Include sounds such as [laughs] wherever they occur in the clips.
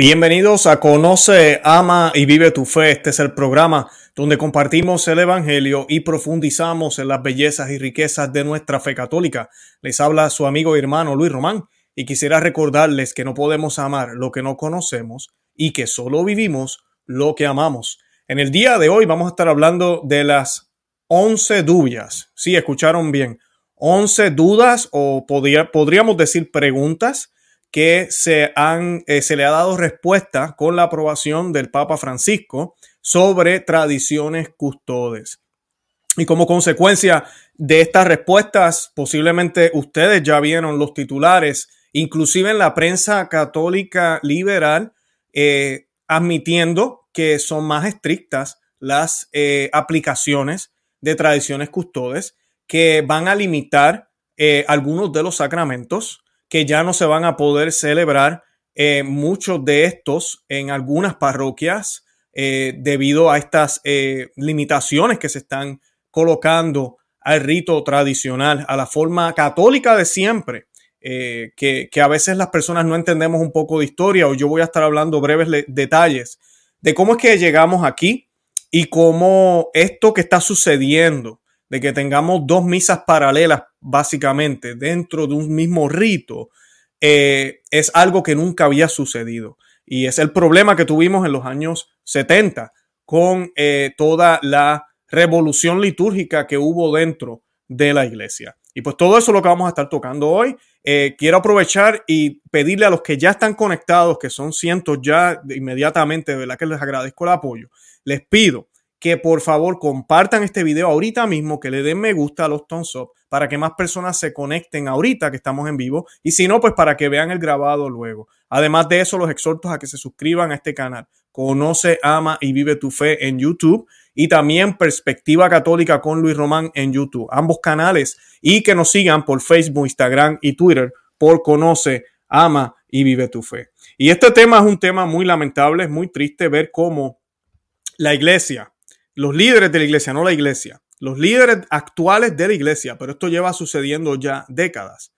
Bienvenidos a Conoce, Ama y Vive tu Fe. Este es el programa donde compartimos el Evangelio y profundizamos en las bellezas y riquezas de nuestra fe católica. Les habla su amigo y hermano Luis Román y quisiera recordarles que no podemos amar lo que no conocemos y que solo vivimos lo que amamos. En el día de hoy vamos a estar hablando de las 11 dudas. Sí, escucharon bien. 11 dudas o podríamos decir preguntas que se, han, eh, se le ha dado respuesta con la aprobación del Papa Francisco sobre tradiciones custodes. Y como consecuencia de estas respuestas, posiblemente ustedes ya vieron los titulares, inclusive en la prensa católica liberal, eh, admitiendo que son más estrictas las eh, aplicaciones de tradiciones custodes que van a limitar algunos de los sacramentos que ya no se van a poder celebrar eh, muchos de estos en algunas parroquias eh, debido a estas eh, limitaciones que se están colocando al rito tradicional, a la forma católica de siempre, que, que, a veces las personas no entendemos un poco de historia o yo voy a estar hablando breves detalles de cómo es que llegamos aquí y cómo esto que está sucediendo de que tengamos dos misas paralelas básicamente dentro de un mismo rito, eh, es algo que nunca había sucedido. Y es el problema que tuvimos en los años 70 con eh, toda la revolución litúrgica que hubo dentro de la iglesia. Y pues todo eso es lo que vamos a estar tocando hoy. Eh, quiero aprovechar y pedirle a los que ya están conectados, que son cientos ya inmediatamente, de verdad que les agradezco el apoyo, les pido que por favor compartan este video ahorita mismo, que le den me gusta a los thumbs up para que más personas se conecten ahorita que estamos en vivo y si no, pues para que vean el grabado luego. Además de eso, los exhortos a que se suscriban a este canal. Conoce, ama y vive tu fe en YouTube y también Perspectiva Católica con Luis Román en YouTube, ambos canales y que nos sigan por Facebook, Instagram y Twitter por Conoce, ama y vive tu fe. Y este tema es un tema muy lamentable, es muy triste ver cómo la iglesia, los líderes de la iglesia, no la iglesia, los líderes actuales de la iglesia, pero esto lleva sucediendo ya décadas,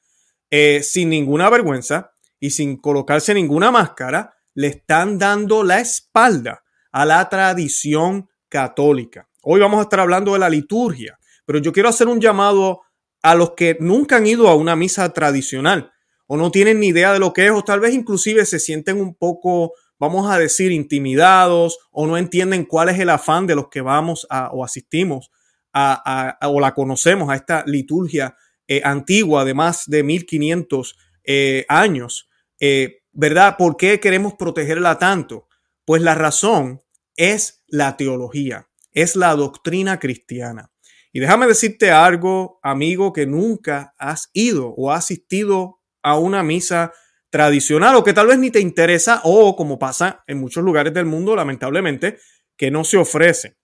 eh, sin ninguna vergüenza y sin colocarse ninguna máscara, le están dando la espalda a la tradición católica. Hoy vamos a estar hablando de la liturgia, pero yo quiero hacer un llamado a los que nunca han ido a una misa tradicional o no tienen ni idea de lo que es o tal vez inclusive se sienten un poco vamos a decir, intimidados o no entienden cuál es el afán de los que vamos a, o asistimos a, o la conocemos a esta liturgia eh, antigua de más de 1500 eh, años. Eh, ¿Verdad? ¿Por qué queremos protegerla tanto? Pues la razón es la teología, es la doctrina cristiana. Y déjame decirte algo, amigo, que nunca has ido o has asistido a una misa tradicional o que tal vez ni te interesa o como pasa en muchos lugares del mundo, lamentablemente, que no se ofrece.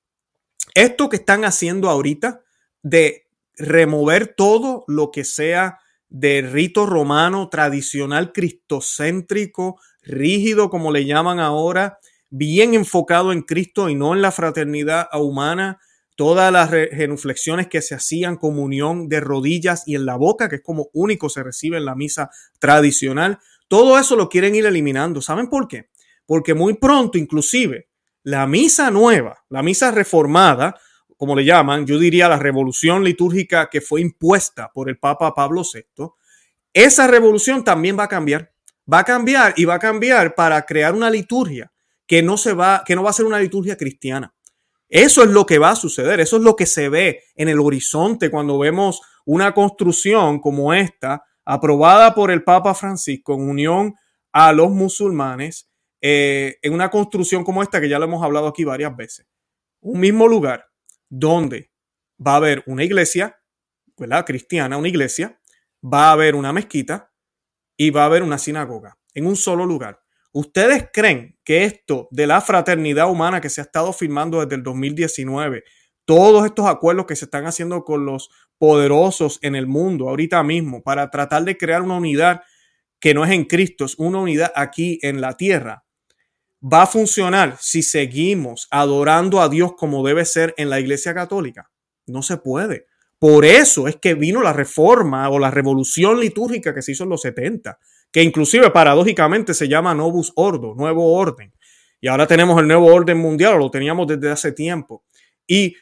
Esto que están haciendo ahorita de remover todo lo que sea de rito romano tradicional, cristocéntrico, rígido, como le llaman ahora, bien enfocado en Cristo y no en la fraternidad humana, todas las genuflexiones que se hacían, comunión de rodillas y en la boca, que es como único se recibe en la misa tradicional, todo eso lo quieren ir eliminando. ¿Saben por qué? Porque muy pronto, inclusive, la misa nueva, la misa reformada, como le llaman, yo diría la revolución litúrgica que fue impuesta por el Papa Pablo VI, esa revolución también va a cambiar. Va a cambiar y va a cambiar para crear una liturgia que no se va, que no va a ser una liturgia cristiana. Eso es lo que va a suceder, eso es lo que se ve en el horizonte cuando vemos una construcción como esta aprobada por el Papa Francisco en unión a los musulmanes eh, en una construcción como esta que ya lo hemos hablado aquí varias veces. Un mismo lugar donde va a haber una iglesia, ¿verdad? Cristiana, una iglesia, va a haber una mezquita y va a haber una sinagoga en un solo lugar. ¿Ustedes creen que esto de la fraternidad humana que se ha estado firmando desde el 2019, todos estos acuerdos que se están haciendo con los poderosos en el mundo ahorita mismo para tratar de crear una unidad que no es en Cristo, es una unidad aquí en la tierra. Va a funcionar si seguimos adorando a Dios como debe ser en la Iglesia Católica. No se puede. Por eso es que vino la reforma o la revolución litúrgica que se hizo en los 70, que inclusive paradójicamente se llama Novus Ordo, nuevo orden. Y ahora tenemos el nuevo orden mundial, lo teníamos desde hace tiempo. Y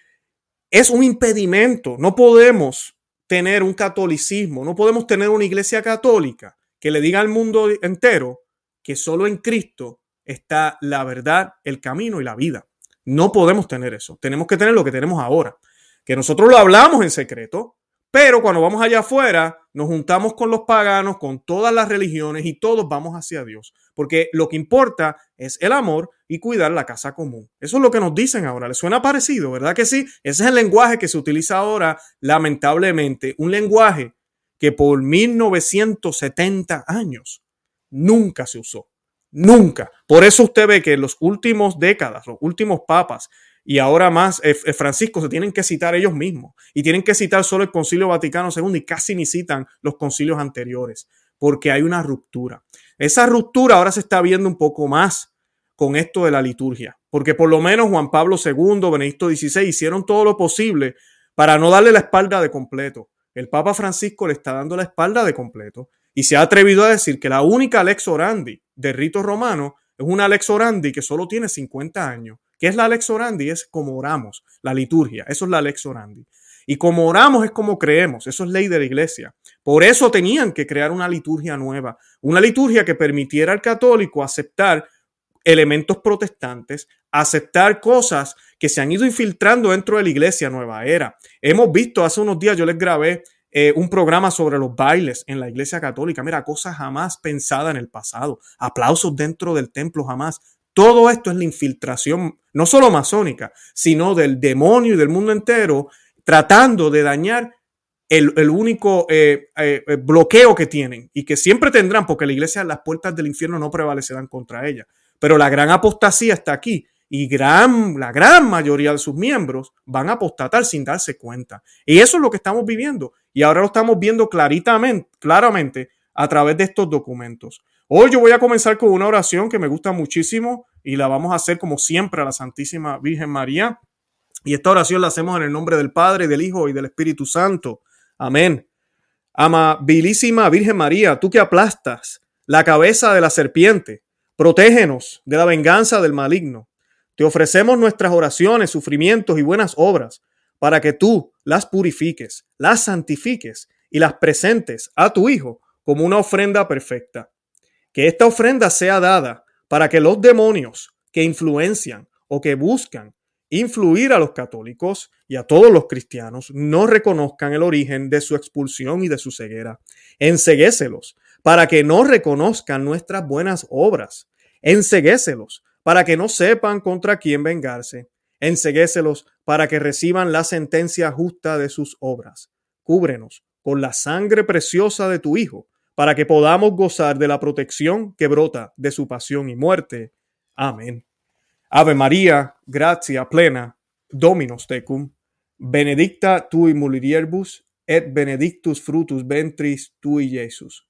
es un impedimento. No podemos tener un catolicismo, no podemos tener una iglesia católica que le diga al mundo entero que solo en Cristo está la verdad, el camino y la vida. No podemos tener eso. Tenemos que tener lo que tenemos ahora. Que nosotros lo hablamos en secreto, pero cuando vamos allá afuera, nos juntamos con los paganos, con todas las religiones y todos vamos hacia Dios. Porque lo que importa es el amor y cuidar la casa común. Eso es lo que nos dicen ahora. ¿Les suena parecido? ¿Verdad que sí? Ese es el lenguaje que se utiliza ahora, lamentablemente. Un lenguaje que por 1970 años nunca se usó. Nunca. Por eso usted ve que en los últimos décadas, los últimos papas, y ahora más eh, eh, Francisco se tienen que citar ellos mismos y tienen que citar solo el Concilio Vaticano II y casi ni citan los concilios anteriores porque hay una ruptura. Esa ruptura ahora se está viendo un poco más con esto de la liturgia, porque por lo menos Juan Pablo II, Benedicto XVI hicieron todo lo posible para no darle la espalda de completo. El Papa Francisco le está dando la espalda de completo y se ha atrevido a decir que la única lex orandi de rito romano es una lex orandi que solo tiene 50 años ¿Qué es la Lex Orandi? Es como oramos, la liturgia. Eso es la Lex Orandi. Y como oramos es como creemos. Eso es ley de la iglesia. Por eso tenían que crear una liturgia nueva. Una liturgia que permitiera al católico aceptar elementos protestantes, aceptar cosas que se han ido infiltrando dentro de la iglesia nueva era. Hemos visto hace unos días, yo les grabé eh, un programa sobre los bailes en la iglesia católica. Mira, cosas jamás pensadas en el pasado. Aplausos dentro del templo jamás. Todo esto es la infiltración, no solo masónica, sino del demonio y del mundo entero, tratando de dañar el, único eh, eh, eh, bloqueo que tienen y que siempre tendrán, porque la iglesia, las puertas del infierno no prevalecerán contra ella. Pero la gran apostasía está aquí y gran, la gran mayoría de sus miembros van a apostatar sin darse cuenta. Y eso es lo que estamos viviendo. Y ahora lo estamos viendo claramente a través de estos documentos. Hoy yo voy a comenzar con una oración que me gusta muchísimo y la vamos a hacer como siempre a la Santísima Virgen María. Y esta oración la hacemos en el nombre del Padre, del Hijo y del Espíritu Santo. Amén. Amabilísima Virgen María, tú que aplastas la cabeza de la serpiente, protégenos de la venganza del maligno. Te ofrecemos nuestras oraciones, sufrimientos y buenas obras para que tú las purifiques, las santifiques y las presentes a tu Hijo como una ofrenda perfecta que esta ofrenda sea dada para que los demonios que influencian o que buscan influir a los católicos y a todos los cristianos no reconozcan el origen de su expulsión y de su ceguera. Enseguéselos para que no reconozcan nuestras buenas obras. Enseguéselos para que no sepan contra quién vengarse. Enseguéselos para que reciban la sentencia justa de sus obras. Cúbrenos con la sangre preciosa de tu Hijo para que podamos gozar de la protección que brota de su pasión y muerte. Amén. Ave María, gracia plena, Dominus tecum, benedicta tui mulieribus, et benedictus frutus ventris tui, Jesus.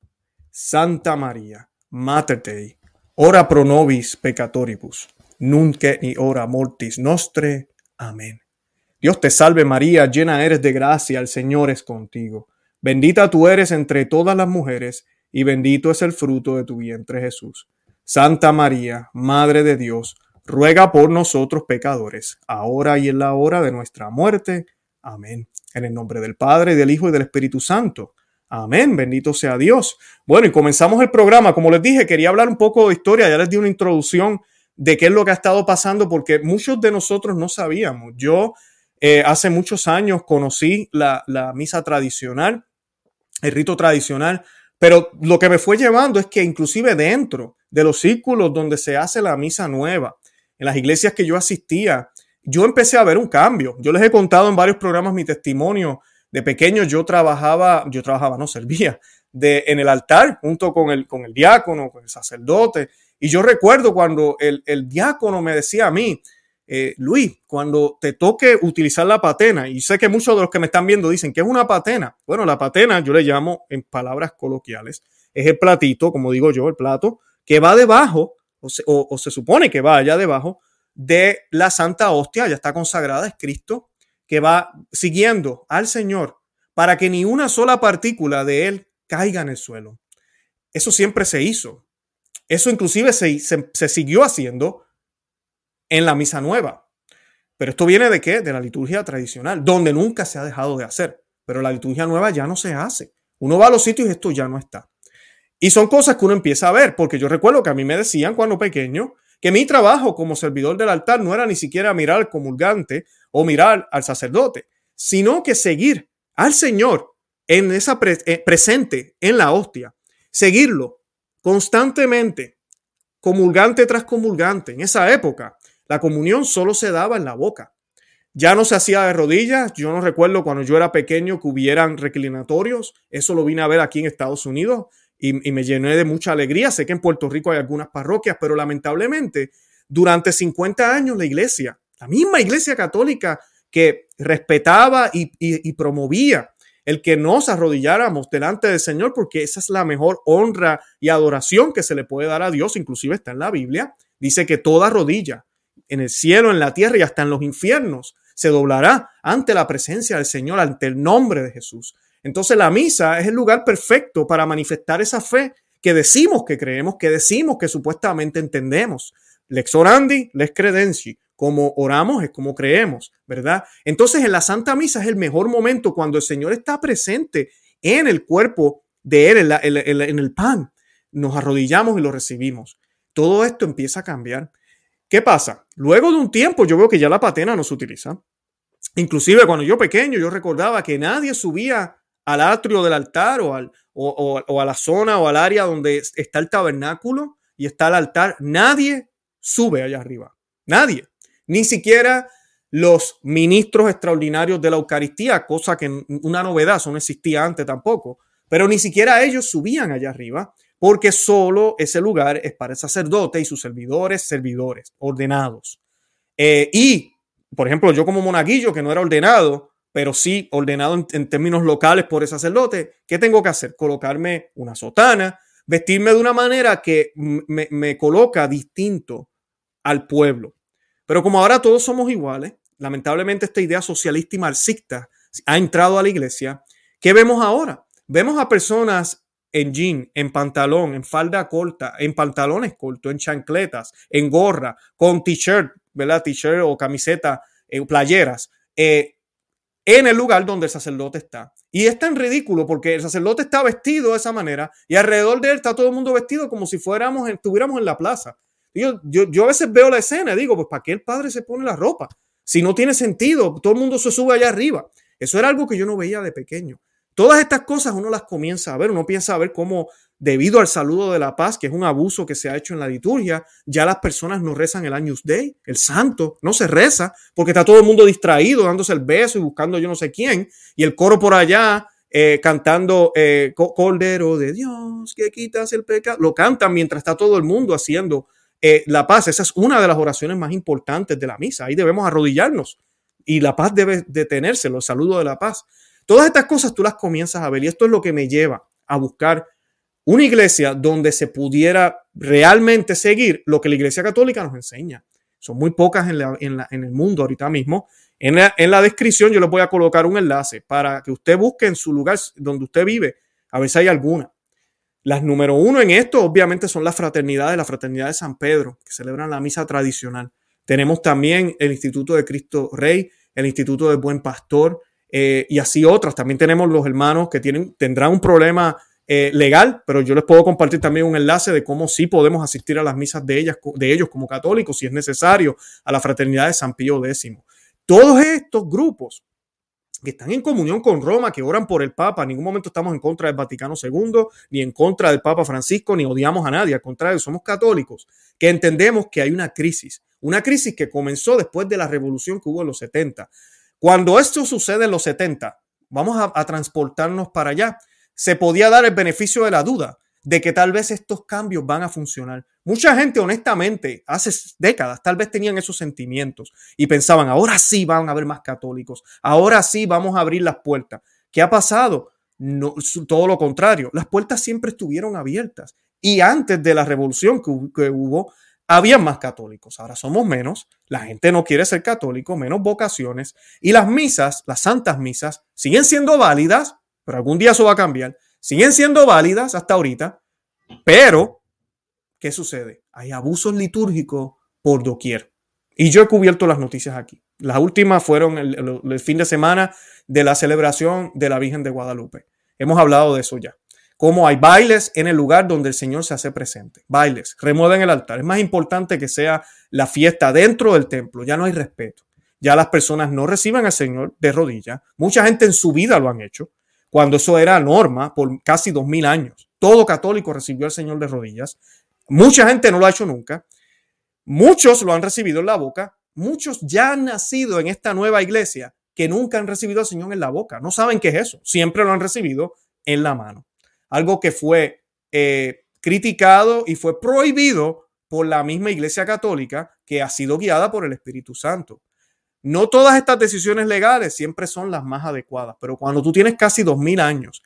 Santa María, Mater Dei, ora pro nobis peccatoribus, nunc et ni ora mortis nostre. Amén. Dios te salve María, llena eres de gracia, el Señor es contigo. Bendita tú eres entre todas las mujeres, y bendito es el fruto de tu vientre Jesús. Santa María, Madre de Dios, ruega por nosotros pecadores, ahora y en la hora de nuestra muerte. Amén. En el nombre del Padre, del Hijo y del Espíritu Santo. Amén, bendito sea Dios. Bueno, y comenzamos el programa. Como les dije, quería hablar un poco de historia, ya les di una introducción de qué es lo que ha estado pasando, porque muchos de nosotros no sabíamos. Yo eh, hace muchos años conocí la, la misa tradicional el rito tradicional. Pero lo que me fue llevando es que inclusive dentro de los círculos donde se hace la misa nueva, en las iglesias que yo asistía, yo empecé a ver un cambio. Yo les he contado en varios programas mi testimonio. De pequeño yo trabajaba, yo trabajaba, no servía, de, en el altar junto con el, con el diácono, con el sacerdote. Y yo recuerdo cuando el, el diácono me decía a mí, eh, Luis, cuando te toque utilizar la patena, y sé que muchos de los que me están viendo dicen que es una patena. Bueno, la patena yo le llamo en palabras coloquiales, es el platito, como digo yo, el plato, que va debajo, o se, supone que va allá debajo de la Santa Hostia, ya está consagrada, es Cristo, que va siguiendo al Señor para que ni una sola partícula de él caiga en el suelo. eso siempre se hizo. Eso inclusive se, se, siguió haciendo en la misa nueva. Pero esto viene de qué? De la liturgia tradicional, donde nunca se ha dejado de hacer. Pero la liturgia nueva ya no se hace. Uno va a los sitios y esto ya no está. Y son cosas que uno empieza a ver, porque yo recuerdo que a mí me decían cuando pequeño que mi trabajo como servidor del altar no era ni siquiera mirar al comulgante o mirar al sacerdote, sino que seguir al Señor en esa eh, presente en la hostia, seguirlo constantemente, comulgante tras comulgante. En esa época, la comunión solo se daba en la boca. Ya no se hacía de rodillas. Yo no recuerdo cuando yo era pequeño que hubieran reclinatorios. Eso lo vine a ver aquí en Estados Unidos y, me llené de mucha alegría. Sé que en Puerto Rico hay algunas parroquias, pero lamentablemente durante 50 años la iglesia, la misma iglesia católica que respetaba y promovía el que nos arrodilláramos delante del Señor, porque esa es la mejor honra y adoración que se le puede dar a Dios, inclusive está en la Biblia, dice que toda rodilla, en el cielo, en la tierra y hasta en los infiernos, se doblará ante la presencia del Señor, ante el nombre de Jesús. Entonces la misa es el lugar perfecto para manifestar esa fe que decimos que creemos, que decimos que supuestamente entendemos. Lex orandi, lex credenci como oramos es como creemos, ¿verdad? Entonces en la Santa Misa es el mejor momento cuando el Señor está presente en el cuerpo de Él, en, el pan. Nos arrodillamos y lo recibimos. Todo esto empieza a cambiar. ¿Qué pasa? Luego de un tiempo yo veo que ya la patena no se utiliza. Inclusive cuando yo pequeño yo recordaba que nadie subía al atrio del altar o, al, o a la zona o al área donde está el tabernáculo y está el altar. Nadie sube allá arriba. Nadie. Ni siquiera los ministros extraordinarios de la Eucaristía, cosa que una novedad, eso no existía antes tampoco, pero ni siquiera ellos subían allá arriba, porque solo ese lugar es para el sacerdote y sus servidores, servidores, ordenados. Eh, y, por ejemplo, yo como monaguillo, que no era ordenado, pero sí ordenado en, términos locales por el sacerdote, ¿qué tengo que hacer? Colocarme una sotana, vestirme de una manera que me coloca distinto al pueblo. Pero como ahora todos somos iguales, lamentablemente esta idea socialista y marxista ha entrado a la iglesia, ¿qué vemos ahora? Vemos a personas en jean, en pantalón, en falda corta, en pantalones cortos, en chancletas, en gorra, con t-shirt, ¿verdad? T-shirt o camiseta, eh, playeras, eh, en el lugar donde el sacerdote está. Y es tan ridículo porque el sacerdote está vestido de esa manera y alrededor de él está todo el mundo vestido como si fuéramos, estuviéramos en la plaza. Yo, yo, a veces veo la escena y digo, pues ¿para qué el padre se pone la ropa? Si no tiene sentido, todo el mundo se sube allá arriba. Eso era algo que yo no veía de pequeño. Todas estas cosas uno las comienza a ver, uno piensa a ver cómo debido al saludo de la paz, que es un abuso que se ha hecho en la liturgia, ya las personas no rezan el Años Day, el santo, no se reza, porque está todo el mundo distraído, dándose el beso y buscando yo no sé quién, y el coro por allá eh, cantando eh, Cordero de Dios, que quitas el pecado, lo cantan mientras está todo el mundo haciendo eh, la paz, esa es una de las oraciones más importantes de la misa. Ahí debemos arrodillarnos y la paz debe detenerse, los saludos de la paz. Todas estas cosas tú las comienzas a ver y esto es lo que me lleva a buscar una iglesia donde se pudiera realmente seguir lo que la iglesia católica nos enseña. Son muy pocas en, en, el mundo ahorita mismo. En la, en la, descripción yo les voy a colocar un enlace para que usted busque en su lugar donde usted vive, a ver si hay alguna. Las número uno en esto, obviamente, son las fraternidades, la fraternidad de San Pedro, que celebran la misa tradicional. Tenemos también el Instituto de Cristo Rey, el Instituto del Buen Pastor eh, y así otras. También tenemos los hermanos que tienen, tendrán un problema eh, legal, pero yo les puedo compartir también un enlace de cómo sí podemos asistir a las misas de, ellas, de ellos como católicos, si es necesario, a la fraternidad de San Pío X. Todos estos grupos que están en comunión con Roma, que oran por el Papa. En ningún momento estamos en contra del Vaticano II, ni en contra del Papa Francisco, ni odiamos a nadie. Al contrario, somos católicos que entendemos que hay una crisis, una crisis que comenzó después de la revolución que hubo en los 70. Cuando esto sucede en los 70, vamos a, a transportarnos para allá, se podía dar el beneficio de la duda de que tal vez estos cambios van a funcionar. Mucha gente, honestamente, hace décadas, tal vez tenían esos sentimientos y pensaban, ahora sí van a haber más católicos, ahora sí vamos a abrir las puertas. ¿Qué ha pasado? No, todo lo contrario, las puertas siempre estuvieron abiertas y antes de la revolución que, hubo, había más católicos, ahora somos menos, la gente no quiere ser católico, menos vocaciones y las misas, las santas misas, siguen siendo válidas, pero algún día eso va a cambiar siguen siendo válidas hasta ahorita, Pero, ¿qué sucede? Hay abusos litúrgicos por doquier. Y yo he cubierto las noticias aquí. Las últimas fueron el, fin de semana de la celebración de la Virgen de Guadalupe. Hemos hablado de eso ya. Cómo hay bailes en el lugar donde el Señor se hace presente. Bailes, remueven el altar. Es más importante que sea la fiesta dentro del templo. Ya no hay respeto. Ya las personas no reciben al Señor de rodillas. Mucha gente en su vida lo han hecho, cuando eso era norma por casi dos mil años. Todo católico recibió al Señor de rodillas. Mucha gente no lo ha hecho nunca. Muchos lo han recibido en la boca, muchos ya han nacido en esta nueva iglesia que nunca han recibido al Señor en la boca. No saben qué es eso. Siempre lo han recibido en la mano. Algo que fue eh, criticado y fue prohibido por la misma iglesia católica que ha sido guiada por el Espíritu Santo. No todas estas decisiones legales siempre son las más adecuadas, pero cuando tú tienes casi dos mil años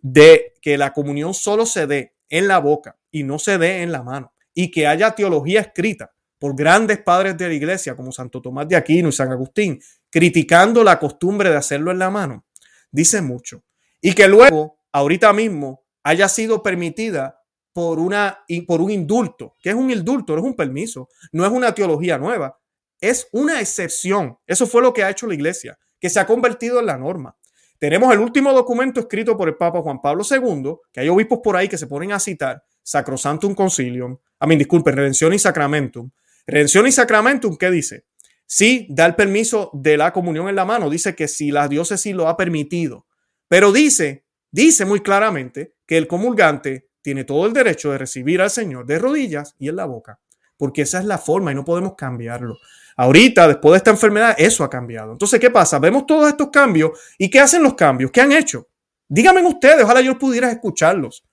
de que la comunión solo se dé en la boca y no se dé en la mano, y que haya teología escrita por grandes padres de la iglesia como Santo Tomás de Aquino y San Agustín, criticando la costumbre de hacerlo en la mano, dice mucho. Y que luego, ahorita mismo, haya sido permitida por, una, por un indulto. que es un indulto? No es un permiso, no es una teología nueva, es una excepción. Eso fue lo que ha hecho la iglesia, que se ha convertido en la norma. Tenemos el último documento escrito por el Papa Juan Pablo II, que hay obispos por ahí que se ponen a citar, Sacrosantum Concilium, a mí, disculpe, Redención y Sacramentum. Redención y Sacramentum, ¿qué dice? Sí, da el permiso de la comunión en la mano, dice que si la diócesis lo ha permitido, pero dice, dice muy claramente que el comulgante tiene todo el derecho de recibir al Señor de rodillas y en la boca, porque esa es la forma y no podemos cambiarlo. Ahorita, después de esta enfermedad, eso ha cambiado. Entonces, ¿qué pasa? Vemos todos estos cambios y ¿qué hacen los cambios? ¿Qué han hecho? Díganme ustedes, ojalá yo pudiera escucharlos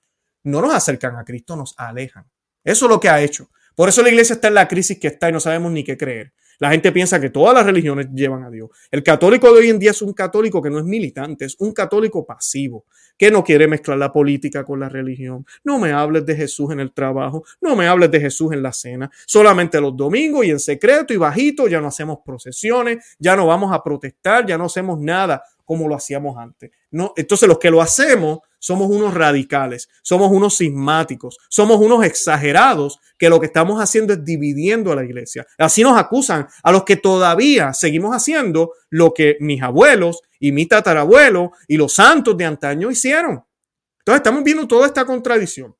no nos acercan a Cristo, nos alejan. Eso es lo que ha hecho. Por eso la iglesia está en la crisis que está y no sabemos ni qué creer. La gente piensa que todas las religiones llevan a Dios. El católico de hoy en día es un católico que no es militante, es un católico pasivo, que no quiere mezclar la política con la religión. No me hables de Jesús en el trabajo, no me hables de Jesús en la cena. Solamente los domingos y en secreto y bajito ya no hacemos procesiones, ya no vamos a protestar, ya no hacemos nada como lo hacíamos antes. No, entonces los que lo hacemos somos unos radicales, somos unos sismáticos, somos unos exagerados que lo que estamos haciendo es dividiendo a la iglesia. Así nos acusan a los que todavía seguimos haciendo lo que mis abuelos y mi tatarabuelo y los santos de antaño hicieron. Entonces estamos viendo toda esta contradicción.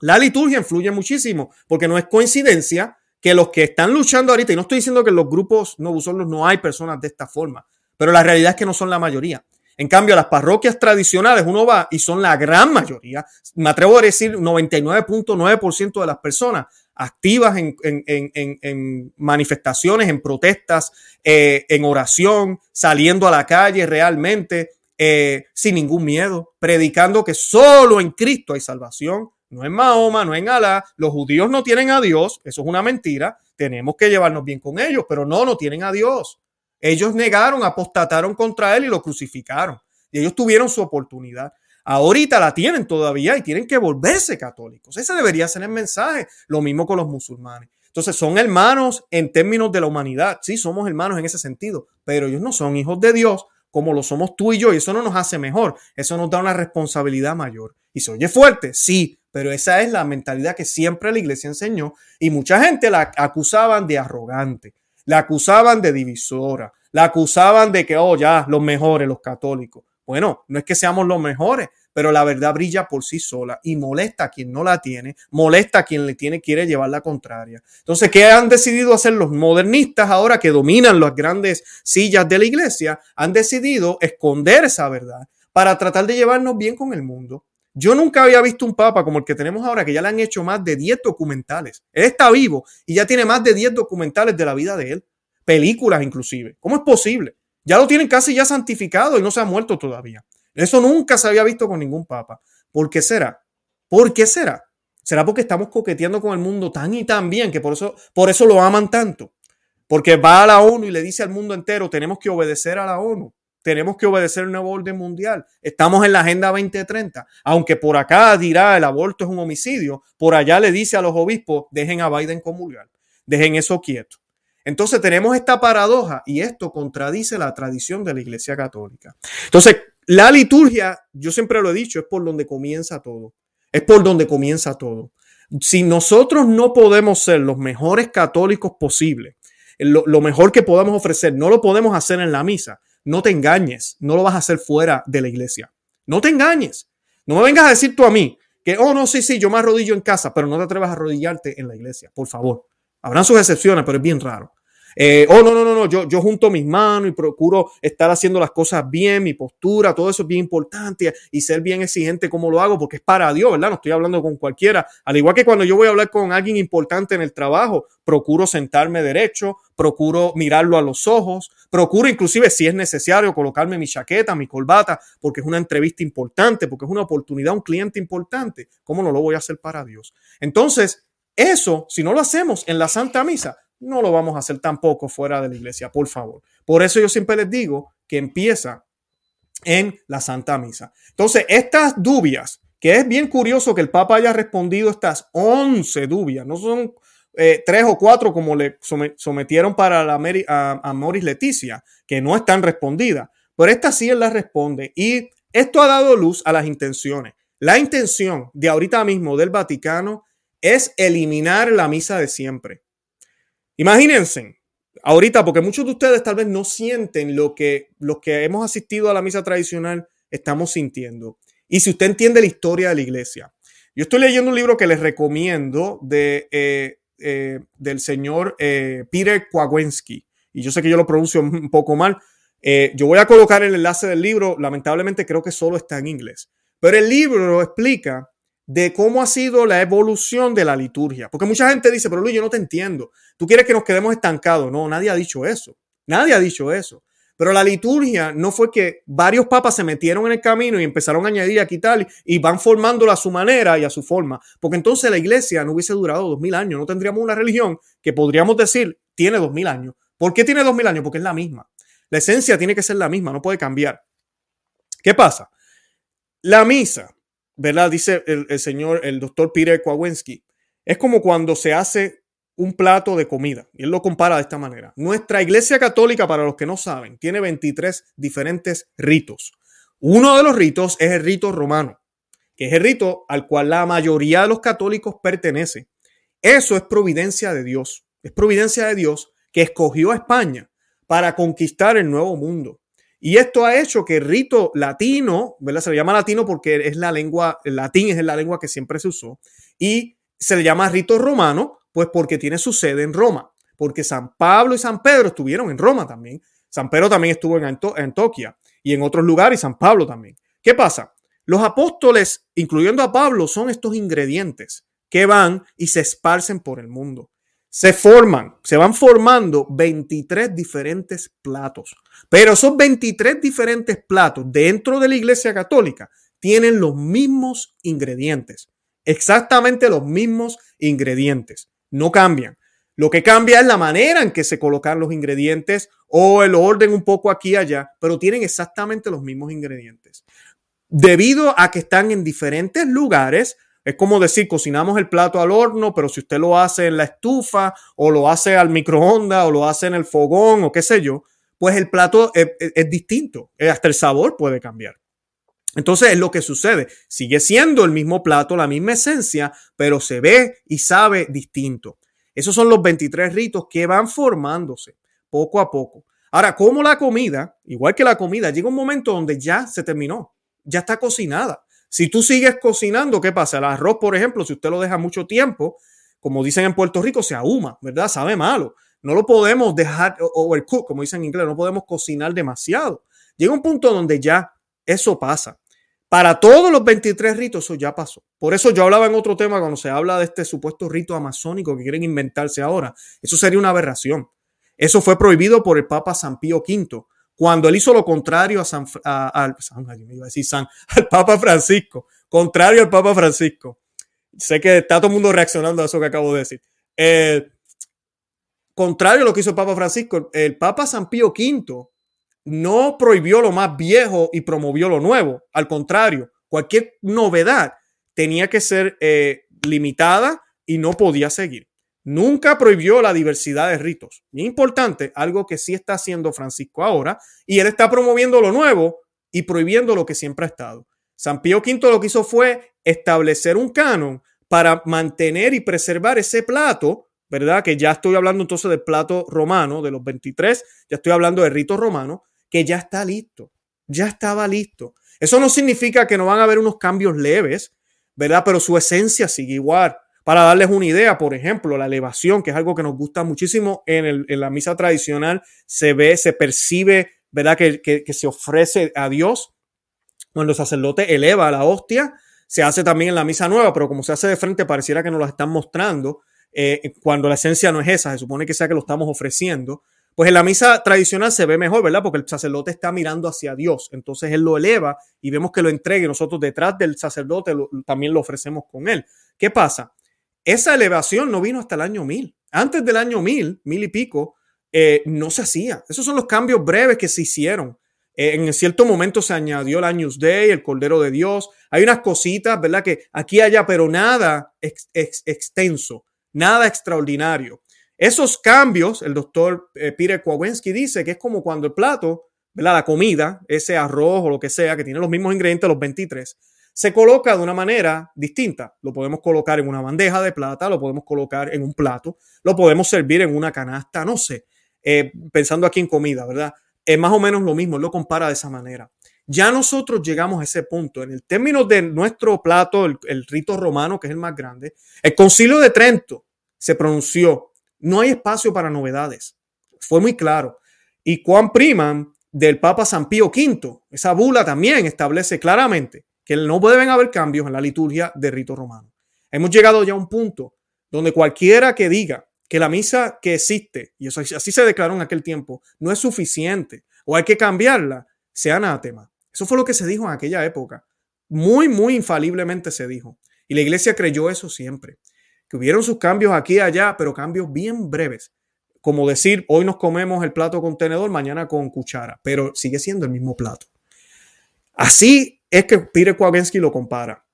La liturgia influye muchísimo porque no es coincidencia que los que están luchando ahorita, y no estoy diciendo que en los grupos no no hay personas de esta forma, pero la realidad es que no son la mayoría. En cambio, las parroquias tradicionales uno va y son la gran mayoría, me atrevo a decir 99.9% de las personas activas en, manifestaciones, en protestas, eh, en oración, saliendo a la calle realmente, eh, sin ningún miedo, predicando que solo en Cristo hay salvación, no en Mahoma, no en Alá, los judíos no tienen a Dios, eso es una mentira, tenemos que llevarnos bien con ellos, pero no, no tienen a Dios. Ellos negaron, apostataron contra él y lo crucificaron. Y ellos tuvieron su oportunidad. Ahorita la tienen todavía y tienen que volverse católicos. Ese debería ser el mensaje. Lo mismo con los musulmanes. Entonces son hermanos en términos de la humanidad. Sí, somos hermanos en ese sentido, pero ellos no son hijos de Dios como lo somos tú y yo. Y eso no nos hace mejor. Eso nos da una responsabilidad mayor. Y se oye fuerte, sí, pero esa es la mentalidad que siempre la iglesia enseñó. Y mucha gente la acusaban de arrogante la acusaban de divisora, la acusaban de que, oh, ya, los mejores, los católicos. Bueno, no es que seamos los mejores, pero la verdad brilla por sí sola y molesta a quien no la tiene, molesta a quien le tiene, quiere llevar la contraria. Entonces, ¿qué han decidido hacer los modernistas ahora que dominan las grandes sillas de la iglesia? Han decidido esconder esa verdad para tratar de llevarnos bien con el mundo. Yo nunca había visto un papa como el que tenemos ahora, que ya le han hecho más de 10 documentales. Él está vivo y ya tiene más de 10 documentales de la vida de él, películas inclusive. ¿Cómo es posible? Ya lo tienen casi ya santificado y no se ha muerto todavía. Eso nunca se había visto con ningún papa. ¿Por qué será? ¿Por qué será? ¿Será porque estamos coqueteando con el mundo tan y tan bien que por eso, por eso lo aman tanto? Porque va a la ONU y le dice al mundo entero, tenemos que obedecer a la ONU tenemos que obedecer el nuevo orden mundial. Estamos en la Agenda 2030. Aunque por acá dirá el aborto es un homicidio, por allá le dice a los obispos, dejen a Biden comulgar, dejen eso quieto. Entonces tenemos esta paradoja y esto contradice la tradición de la Iglesia Católica. Entonces, la liturgia, yo siempre lo he dicho, es por donde comienza todo. Es por donde comienza todo. Si nosotros no podemos ser los mejores católicos posibles, lo, lo, mejor que podamos ofrecer, no lo podemos hacer en la misa, no te engañes, no lo vas a hacer fuera de la iglesia. No te engañes. No me vengas a decir tú a mí que, oh, no, sí, sí, yo me arrodillo en casa, pero no te atrevas a arrodillarte en la iglesia, por favor. Habrán sus excepciones, pero es bien raro. Eh, oh, no, no, no, no, yo, yo junto mis manos y procuro estar haciendo las cosas bien, mi postura, todo eso es bien importante y ser bien exigente como lo hago porque es para Dios, ¿verdad? No estoy hablando con cualquiera. Al igual que cuando yo voy a hablar con alguien importante en el trabajo, procuro sentarme derecho, procuro mirarlo a los ojos, procuro inclusive si es necesario colocarme mi chaqueta, mi corbata, porque es una entrevista importante, porque es una oportunidad, un cliente importante. ¿Cómo no lo voy a hacer para Dios? Entonces, eso, si no lo hacemos en la Santa Misa, no lo vamos a hacer tampoco fuera de la iglesia, por favor. Por eso yo siempre les digo que empieza en la Santa Misa. Entonces, estas dubias, que es bien curioso que el Papa haya respondido estas 11 dubias, no son eh, tres o cuatro como le sometieron para la a, a Moris Leticia, que no están respondidas, pero esta sí él las responde y esto ha dado luz a las intenciones. La intención de ahorita mismo del Vaticano es eliminar la misa de siempre. Imagínense, ahorita, porque muchos de ustedes tal vez no sienten lo que los que hemos asistido a la misa tradicional estamos sintiendo. Y si usted entiende la historia de la iglesia, yo estoy leyendo un libro que les recomiendo de, eh, eh, del señor eh, Peter Kwagensky, y yo sé que yo lo pronuncio [laughs] un poco mal. yo voy a colocar el enlace del libro, lamentablemente creo que solo está en inglés, pero el libro explica de cómo ha sido la evolución de la liturgia. Porque mucha gente dice, pero Luis, yo no te entiendo. Tú quieres que nos quedemos estancados. No, nadie ha dicho eso. Nadie ha dicho eso. Pero la liturgia no fue que varios papas se metieron en el camino y empezaron a añadir a quitar y van formándola a su manera y a su forma. Porque entonces la iglesia no hubiese durado dos mil años. No tendríamos una religión que podríamos decir tiene dos mil años. ¿Por qué tiene dos mil años? Porque es la misma. La esencia tiene que ser la misma, no puede cambiar. ¿Qué pasa? La misa ¿verdad? Dice el, señor, el doctor Peter Kowalski, es como cuando se hace un plato de comida. Y él lo compara de esta manera. Nuestra iglesia católica, para los que no saben, tiene 23 diferentes ritos. Uno de los ritos es el rito romano, que es el rito al cual la mayoría de los católicos pertenece. Eso es providencia de Dios. Es providencia de Dios que escogió a España para conquistar el nuevo mundo. Y esto ha hecho que el rito latino, ¿verdad? Se le llama latino porque es la lengua, el latín es la lengua que siempre se usó, y se le llama rito romano, pues porque tiene su sede en Roma, porque San Pablo y San Pedro estuvieron en Roma también. San Pedro también estuvo en Antoquia y en otros lugares, y San Pablo también. ¿Qué pasa? Los apóstoles, incluyendo a Pablo, son estos ingredientes que van y se esparcen por el mundo se forman, se van formando 23 diferentes platos. Pero esos 23 diferentes platos dentro de la Iglesia Católica tienen los mismos ingredientes, exactamente los mismos ingredientes, no cambian. Lo que cambia es la manera en que se colocan los ingredientes o el orden un poco aquí y allá, pero tienen exactamente los mismos ingredientes. Debido a que están en diferentes lugares, es como decir, cocinamos el plato al horno, pero si usted lo hace en la estufa o lo hace al microondas o lo hace en el fogón o qué sé yo, pues el plato es, distinto. Eh, hasta el sabor puede cambiar. Entonces es lo que sucede. Sigue siendo el mismo plato, la misma esencia, pero se ve y sabe distinto. Esos son los 23 ritos que van formándose poco a poco. Ahora, como la comida, igual que la comida, llega un momento donde ya se terminó, ya está cocinada. Si tú sigues cocinando, ¿qué pasa? El arroz, por ejemplo, si usted lo deja mucho tiempo, como dicen en Puerto Rico, se ahuma, ¿verdad? Sabe malo. No lo podemos dejar overcook, como dicen en inglés, no podemos cocinar demasiado. Llega un punto donde ya eso pasa. Para todos los 23 ritos, eso ya pasó. Por eso yo hablaba en otro tema cuando se habla de este supuesto rito amazónico que quieren inventarse ahora. Eso sería una aberración. Eso fue prohibido por el Papa San Pío V cuando él hizo lo contrario a San, al Papa Francisco, contrario al Papa Francisco. Sé que está todo el mundo reaccionando a eso que acabo de decir. contrario a lo que hizo el Papa Francisco, el Papa San Pío V no prohibió lo más viejo y promovió lo nuevo. Al contrario, cualquier novedad tenía que ser eh, limitada y no podía seguir. Nunca prohibió la diversidad de ritos. Y importante, algo que sí está haciendo Francisco ahora, y él está promoviendo lo nuevo y prohibiendo lo que siempre ha estado. San Pío V lo que hizo fue establecer un canon para mantener y preservar ese plato, ¿verdad? Que ya estoy hablando entonces del plato romano, de los 23, ya estoy hablando del rito romano, que ya está listo, ya estaba listo. Eso no significa que no van a haber unos cambios leves, ¿verdad? Pero su esencia sigue igual. Para darles una idea, por ejemplo, la elevación, que es algo que nos gusta muchísimo en, la misa tradicional, se ve, se percibe, ¿verdad? Que, se ofrece a Dios. Cuando el sacerdote eleva la hostia, se hace también en la misa nueva, pero como se hace de frente, pareciera que nos lo están mostrando, eh, cuando la esencia no es esa, se supone que sea que lo estamos ofreciendo. Pues en la misa tradicional se ve mejor, ¿verdad? Porque el sacerdote está mirando hacia Dios. Entonces él lo eleva y vemos que lo entrega y nosotros detrás del sacerdote también lo ofrecemos con él. ¿Qué pasa? Esa elevación no vino hasta el año 1000. Antes del año 1000, mil y pico, eh, no se hacía. Esos son los cambios breves que se hicieron. Eh, en cierto momento se añadió el Años Day, el Cordero de Dios. Hay unas cositas, ¿verdad? Que aquí allá, pero nada extenso, nada extraordinario. Esos cambios, el doctor eh, Peter dice que es como cuando el plato, ¿verdad? la comida, ese arroz o lo que sea, que tiene los mismos ingredientes, los 23, se coloca de una manera distinta. Lo podemos colocar en una bandeja de plata, lo podemos colocar en un plato, lo podemos servir en una canasta, no sé, eh, pensando aquí en comida, ¿verdad? Es más o menos lo mismo, lo compara de esa manera. Ya nosotros llegamos a ese punto. En el término de nuestro plato, el, rito romano, que es el más grande, el concilio de Trento se pronunció no hay espacio para novedades. Fue muy claro. Y Juan Priman del Papa San Pío V, esa bula también establece claramente que no deben haber cambios en la liturgia de rito romano. Hemos llegado ya a un punto donde cualquiera que diga que la misa que existe, y eso así se declaró en aquel tiempo, no es suficiente o hay que cambiarla, sea anatema. Eso fue lo que se dijo en aquella época. Muy, muy infaliblemente se dijo. Y la iglesia creyó eso siempre que hubieron sus cambios aquí y allá, pero cambios bien breves. Como decir, hoy nos comemos el plato con tenedor, mañana con cuchara, pero sigue siendo el mismo plato. Así es que Peter Kowalski lo compara.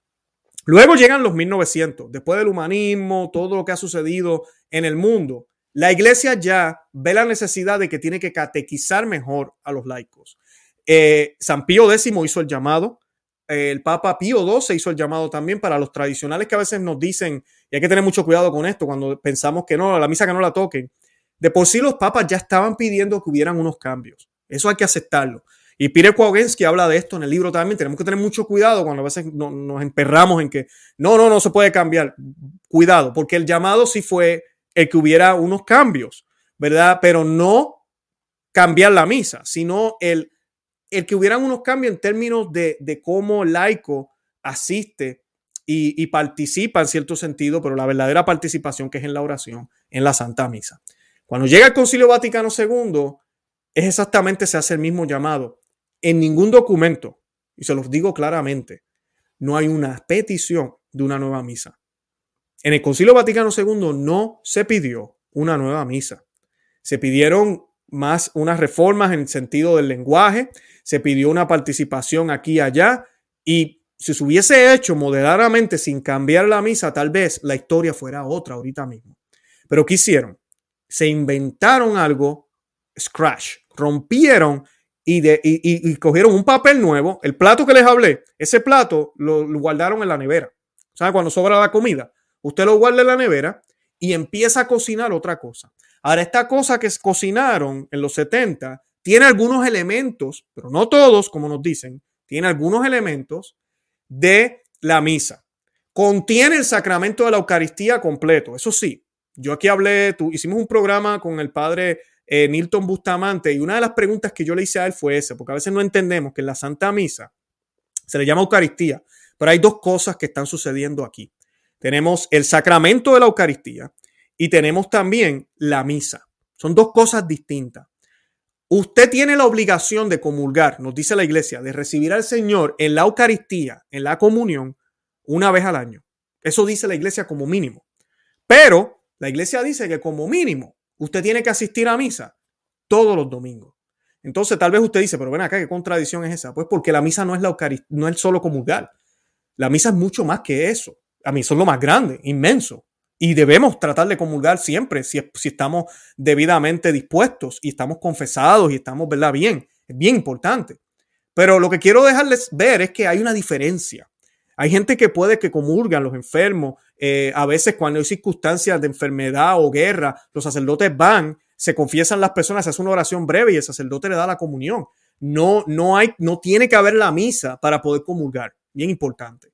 Luego llegan los 1900, después del humanismo, todo lo que ha sucedido en el mundo. La iglesia ya ve la necesidad de que tiene que catequizar mejor a los laicos. Eh, San Pío X hizo el llamado, el Papa Pío XII hizo el llamado también para los tradicionales que a veces nos dicen, y hay que tener mucho cuidado con esto cuando pensamos que no, la misa que no la toquen. De por sí los papas ya estaban pidiendo que hubieran unos cambios. Eso hay que aceptarlo. Y Peter Kowalski habla de esto en el libro también. Tenemos que tener mucho cuidado cuando a veces nos emperramos en que no, no, no se puede cambiar. Cuidado, porque el llamado sí fue el que hubiera unos cambios, ¿verdad? Pero no cambiar la misa, sino el el que hubieran unos cambios en términos de, cómo laico asiste y, participa en cierto sentido, pero la verdadera participación que es en la oración, en la Santa Misa. Cuando llega el Concilio Vaticano II, es exactamente, se hace el mismo llamado. En ningún documento, y se los digo claramente, no hay una petición de una nueva misa. En el Concilio Vaticano II no se pidió una nueva misa. Se pidieron más unas reformas en el sentido del lenguaje, se pidió una participación aquí y allá y si se hubiese hecho moderadamente sin cambiar la misa, tal vez la historia fuera otra ahorita mismo. Pero ¿qué hicieron? Se inventaron algo, scratch, rompieron y, de, y, cogieron un papel nuevo, el plato que les hablé, ese plato lo, guardaron en la nevera. ¿Sabe? Cuando sobra la comida, usted lo guarda en la nevera y empieza a cocinar otra cosa. Ahora, esta cosa que cocinaron en los 70 tiene algunos elementos, pero no todos, como nos dicen, tiene algunos elementos de la misa. Contiene el sacramento de la Eucaristía completo, eso sí. Yo aquí hablé, tú, hicimos un programa con el padre eh, Nilton Bustamante y una de las preguntas que yo le hice a él fue esa, porque a veces no entendemos que en la Santa Misa se le llama Eucaristía, pero hay dos cosas que están sucediendo aquí. Tenemos el sacramento de la Eucaristía y tenemos también la misa. Son dos cosas distintas. Usted tiene la obligación de comulgar, nos dice la iglesia, de recibir al Señor en la Eucaristía, en la comunión, una vez al año. Eso dice la iglesia como mínimo. Pero la iglesia dice que como mínimo usted tiene que asistir a misa todos los domingos. Entonces tal vez usted dice, pero ven acá, ¿qué contradicción es esa? Pues porque la misa no es la Eucaristía, no es solo comulgar. La misa es mucho más que eso. A mí eso es lo más grande, inmenso. Y debemos tratar de comulgar siempre si, si estamos debidamente dispuestos y estamos confesados y estamos, ¿verdad? Bien, es bien importante. Pero lo que quiero dejarles ver es que hay una diferencia. Hay gente que puede que comulgan los enfermos. Eh, a veces cuando hay circunstancias de enfermedad o guerra, los sacerdotes van, se confiesan las personas, se hace una oración breve y el sacerdote le da la comunión. No, no hay, no tiene que haber la misa para poder comulgar. Bien importante.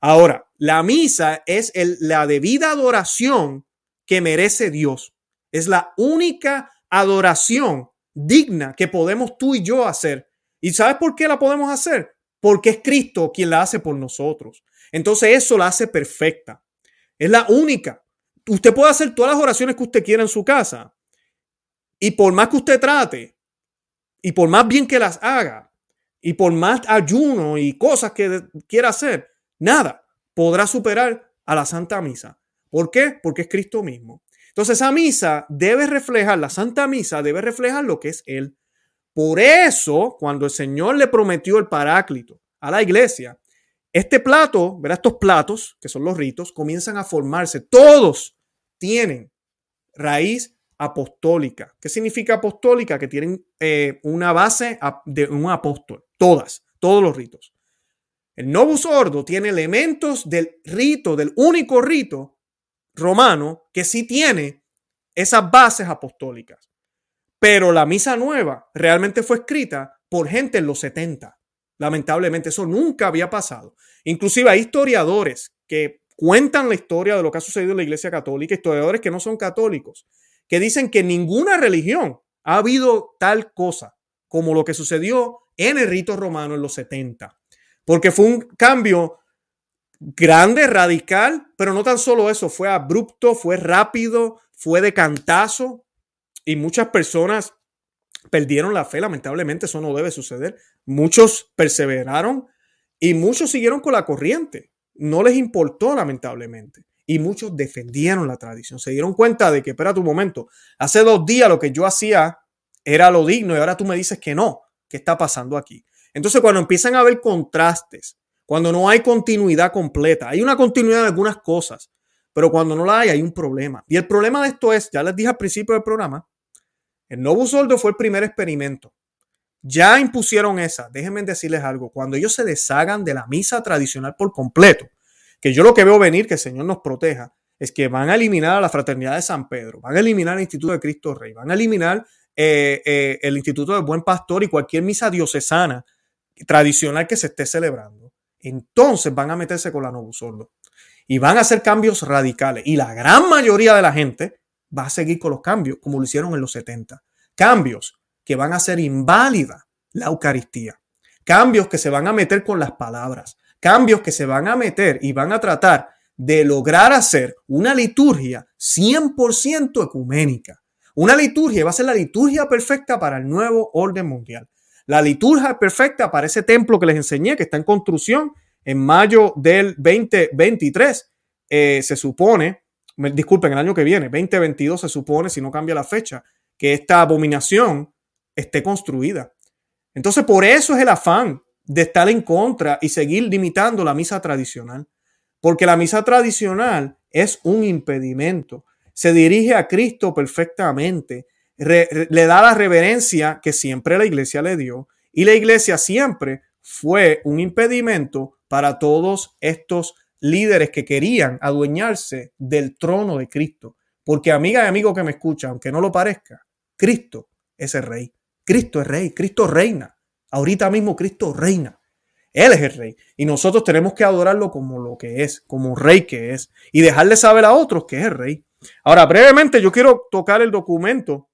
Ahora, la misa es el, la debida adoración que merece Dios. Es la única adoración digna que podemos tú y yo hacer. ¿Y sabes por qué la podemos hacer? Porque es Cristo quien la hace por nosotros. Entonces eso la hace perfecta. Es la única. Usted puede hacer todas las oraciones que usted quiera en su casa. Y por más que usted trate, y por más bien que las haga, y por más ayuno y cosas que quiera hacer, nada podrá superar a la Santa Misa. ¿Por qué? Porque es Cristo mismo. Entonces esa misa debe reflejar, la Santa Misa debe reflejar lo que es Él. Por eso, cuando el Señor le prometió el paráclito a la iglesia, este plato, verá estos platos, que son los ritos, comienzan a formarse. Todos tienen raíz apostólica. ¿Qué significa apostólica? Que tienen eh, una base de un apóstol. Todas, todos los ritos. El Novus Ordo tiene elementos del rito, del único rito romano que sí tiene esas bases apostólicas. Pero la misa nueva realmente fue escrita por gente en los 70. Lamentablemente eso nunca había pasado. Inclusive hay historiadores que cuentan la historia de lo que ha sucedido en la Iglesia Católica, historiadores que no son católicos, que dicen que ninguna religión ha habido tal cosa como lo que sucedió en el rito romano en los 70. Porque fue un cambio grande, radical, pero no tan solo eso, fue abrupto, fue rápido, fue de cantazo y muchas personas perdieron la fe, lamentablemente eso no debe suceder. Muchos perseveraron y muchos siguieron con la corriente, no les importó lamentablemente. Y muchos defendieron la tradición, se dieron cuenta de que, espera tu momento, hace dos días lo que yo hacía era lo digno y ahora tú me dices que no, ¿qué está pasando aquí? Entonces cuando empiezan a haber contrastes, cuando no hay continuidad completa, hay una continuidad de algunas cosas, pero cuando no la hay, hay un problema. Y el problema de esto es, ya les dije al principio del programa, el Novus Ordo fue el primer experimento. Ya impusieron esa. Déjenme decirles algo. Cuando ellos se deshagan de la misa tradicional por completo, que yo lo que veo venir, que el Señor nos proteja, es que van a eliminar a la Fraternidad de San Pedro, van a eliminar el Instituto de Cristo Rey, van a eliminar eh, eh, el Instituto del Buen Pastor y cualquier misa diocesana tradicional que se esté celebrando. Entonces van a meterse con la Novus Ordo y van a hacer cambios radicales. Y la gran mayoría de la gente va a seguir con los cambios, como lo hicieron en los 70. Cambios que van a hacer inválida la Eucaristía. Cambios que se van a meter con las palabras. Cambios que se van a meter y van a tratar de lograr hacer una liturgia 100% ecuménica. Una liturgia va a ser la liturgia perfecta para el nuevo orden mundial. La liturgia perfecta para ese templo que les enseñé, que está en construcción en mayo del 2023, eh, se supone disculpen, el año que viene, 2022 se supone, si no cambia la fecha, que esta abominación esté construida. Entonces, por eso es el afán de estar en contra y seguir limitando la misa tradicional, porque la misa tradicional es un impedimento. Se dirige a Cristo perfectamente, le da la reverencia que siempre la iglesia le dio, y la iglesia siempre fue un impedimento para todos estos líderes que querían adueñarse del trono de Cristo. Porque amiga y amigo que me escucha, aunque no lo parezca, Cristo es el rey. Cristo es rey, Cristo reina. Ahorita mismo Cristo reina. Él es el rey. Y nosotros tenemos que adorarlo como lo que es, como rey que es. Y dejarle saber a otros que es el rey. Ahora, brevemente, yo quiero tocar el documento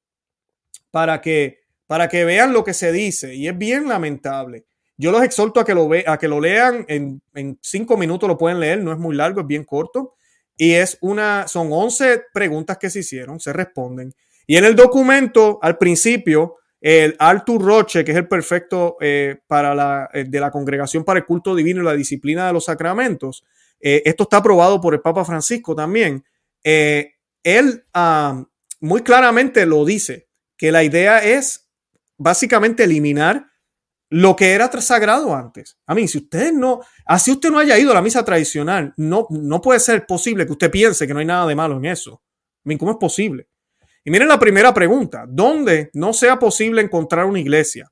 para que, para que vean lo que se dice. Y es bien lamentable. Yo los exhorto a que lo, ve, a que lo lean en, cinco minutos, lo pueden leer, no es muy largo, es bien corto. Y es una, son 11 preguntas que se hicieron, se responden. Y en el documento, al principio, el Artur Roche, que es el perfecto eh, para la, eh, de la Congregación para el Culto Divino y la Disciplina de los Sacramentos, eh, esto está aprobado por el Papa Francisco también. él muy claramente lo dice, que la idea es básicamente eliminar lo que era sagrado antes. A mí, si usted no, así usted no haya ido a la misa tradicional, no, no puede ser posible que usted piense que no hay nada de malo en eso. A mí, ¿cómo es posible? Y miren la primera pregunta, ¿dónde no sea posible encontrar una iglesia,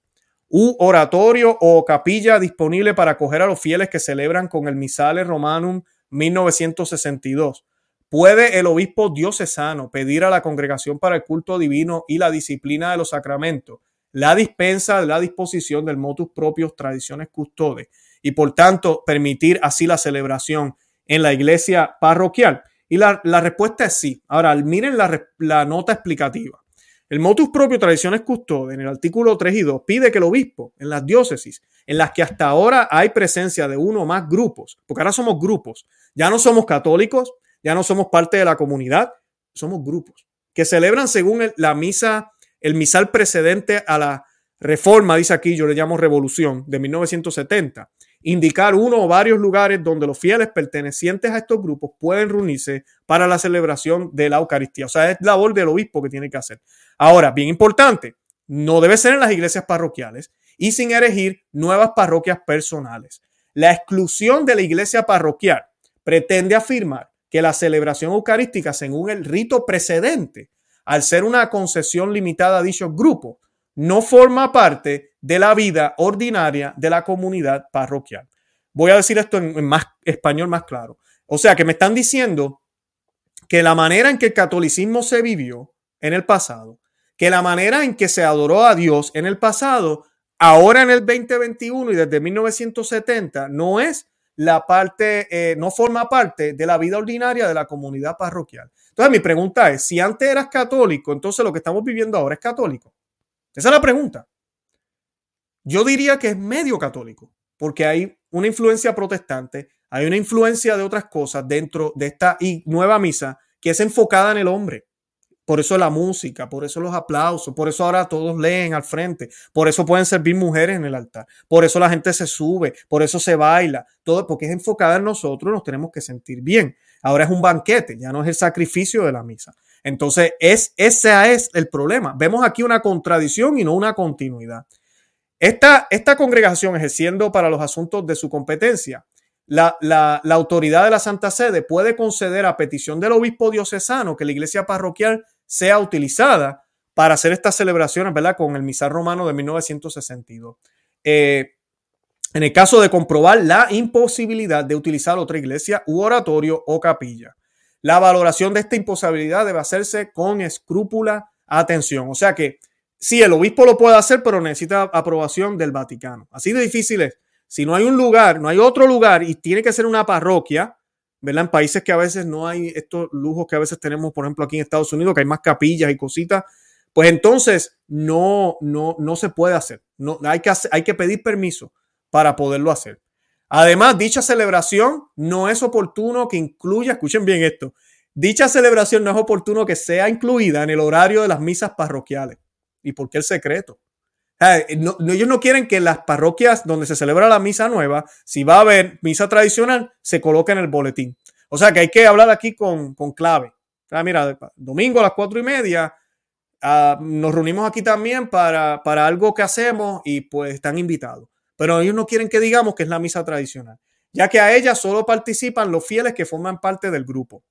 u oratorio o capilla disponible para acoger a los fieles que celebran con el Misale Romanum 1962. ¿Puede el obispo diocesano pedir a la congregación para el culto divino y la disciplina de los sacramentos la dispensa la disposición del motus propios tradiciones custodes y por tanto permitir así la celebración en la iglesia parroquial? Y la, respuesta es sí. Ahora, miren la, la nota explicativa. El motus propio tradiciones custodes en el artículo 3 y 2 pide que el obispo en las diócesis en las que hasta ahora hay presencia de uno o más grupos, porque ahora somos grupos, ya no somos católicos, ya no somos parte de la comunidad, somos grupos que celebran según la misa, el misal precedente a la reforma, dice aquí, yo le llamo revolución de 1970, indicar uno o varios lugares donde los fieles pertenecientes a estos grupos pueden reunirse para la celebración de la Eucaristía. O sea, es labor del obispo que tiene que hacer. Ahora, bien importante, no debe ser en las iglesias parroquiales y sin erigir nuevas parroquias personales. La exclusión de la iglesia parroquial pretende afirmar que la celebración eucarística, según el rito precedente, al ser una concesión limitada a dichos grupos, no forma parte de la vida ordinaria de la comunidad parroquial. Voy a decir esto en, más español más claro. O sea, que me están diciendo que la manera en que el catolicismo se vivió en el pasado, que la manera en que se adoró a Dios en el pasado, ahora en el 2021 y desde 1970, no es la parte, eh, no forma parte de la vida ordinaria de la comunidad parroquial. Entonces, mi pregunta es, si antes eras católico, entonces lo que estamos viviendo ahora es católico. Esa es la pregunta. Yo diría que es medio católico, porque hay una influencia protestante, hay una influencia de otras cosas dentro de esta nueva misa que es enfocada en el hombre. Por eso la música, por eso los aplausos, por eso ahora todos leen al frente, por eso pueden servir mujeres en el altar, por eso la gente se sube, por eso se baila, todo porque es enfocada en nosotros, nos tenemos que sentir bien. Ahora es un banquete, ya no es el sacrificio de la misa. Entonces, es, ese es el problema. Vemos aquí una contradicción y no una continuidad. Esta, esta congregación ejerciendo para los asuntos de su competencia, la, la, la, autoridad de la Santa Sede puede conceder a petición del obispo diocesano que la iglesia parroquial sea utilizada para hacer estas celebraciones, ¿verdad? Con el misal romano de 1962. Eh, en el caso de comprobar la imposibilidad de utilizar otra iglesia u oratorio o capilla. La valoración de esta imposibilidad debe hacerse con escrúpula atención. O sea que sí, el obispo lo puede hacer, pero necesita aprobación del Vaticano. Así de difícil es. Si no hay un lugar, no hay otro lugar y tiene que ser una parroquia, ¿verdad? En países que a veces no hay estos lujos que a veces tenemos, por ejemplo, aquí en Estados Unidos, que hay más capillas y cositas, pues entonces no, no, no se puede hacer. No, hay, que hay que pedir permiso para poderlo hacer. Además, dicha celebración no es oportuno que incluya, escuchen bien esto, dicha celebración no es oportuno que sea incluida en el horario de las misas parroquiales. ¿Y por qué el secreto? Ellos no quieren que las parroquias donde se celebra la misa nueva, si va a haber misa tradicional, se coloque en el boletín. O sea que hay que hablar aquí con, clave. mira, domingo a las cuatro y media, ah, nos reunimos aquí también para, para algo que hacemos y pues están invitados pero ellos no quieren que digamos que es la misa tradicional, ya que a ella solo participan los fieles que forman parte del grupo,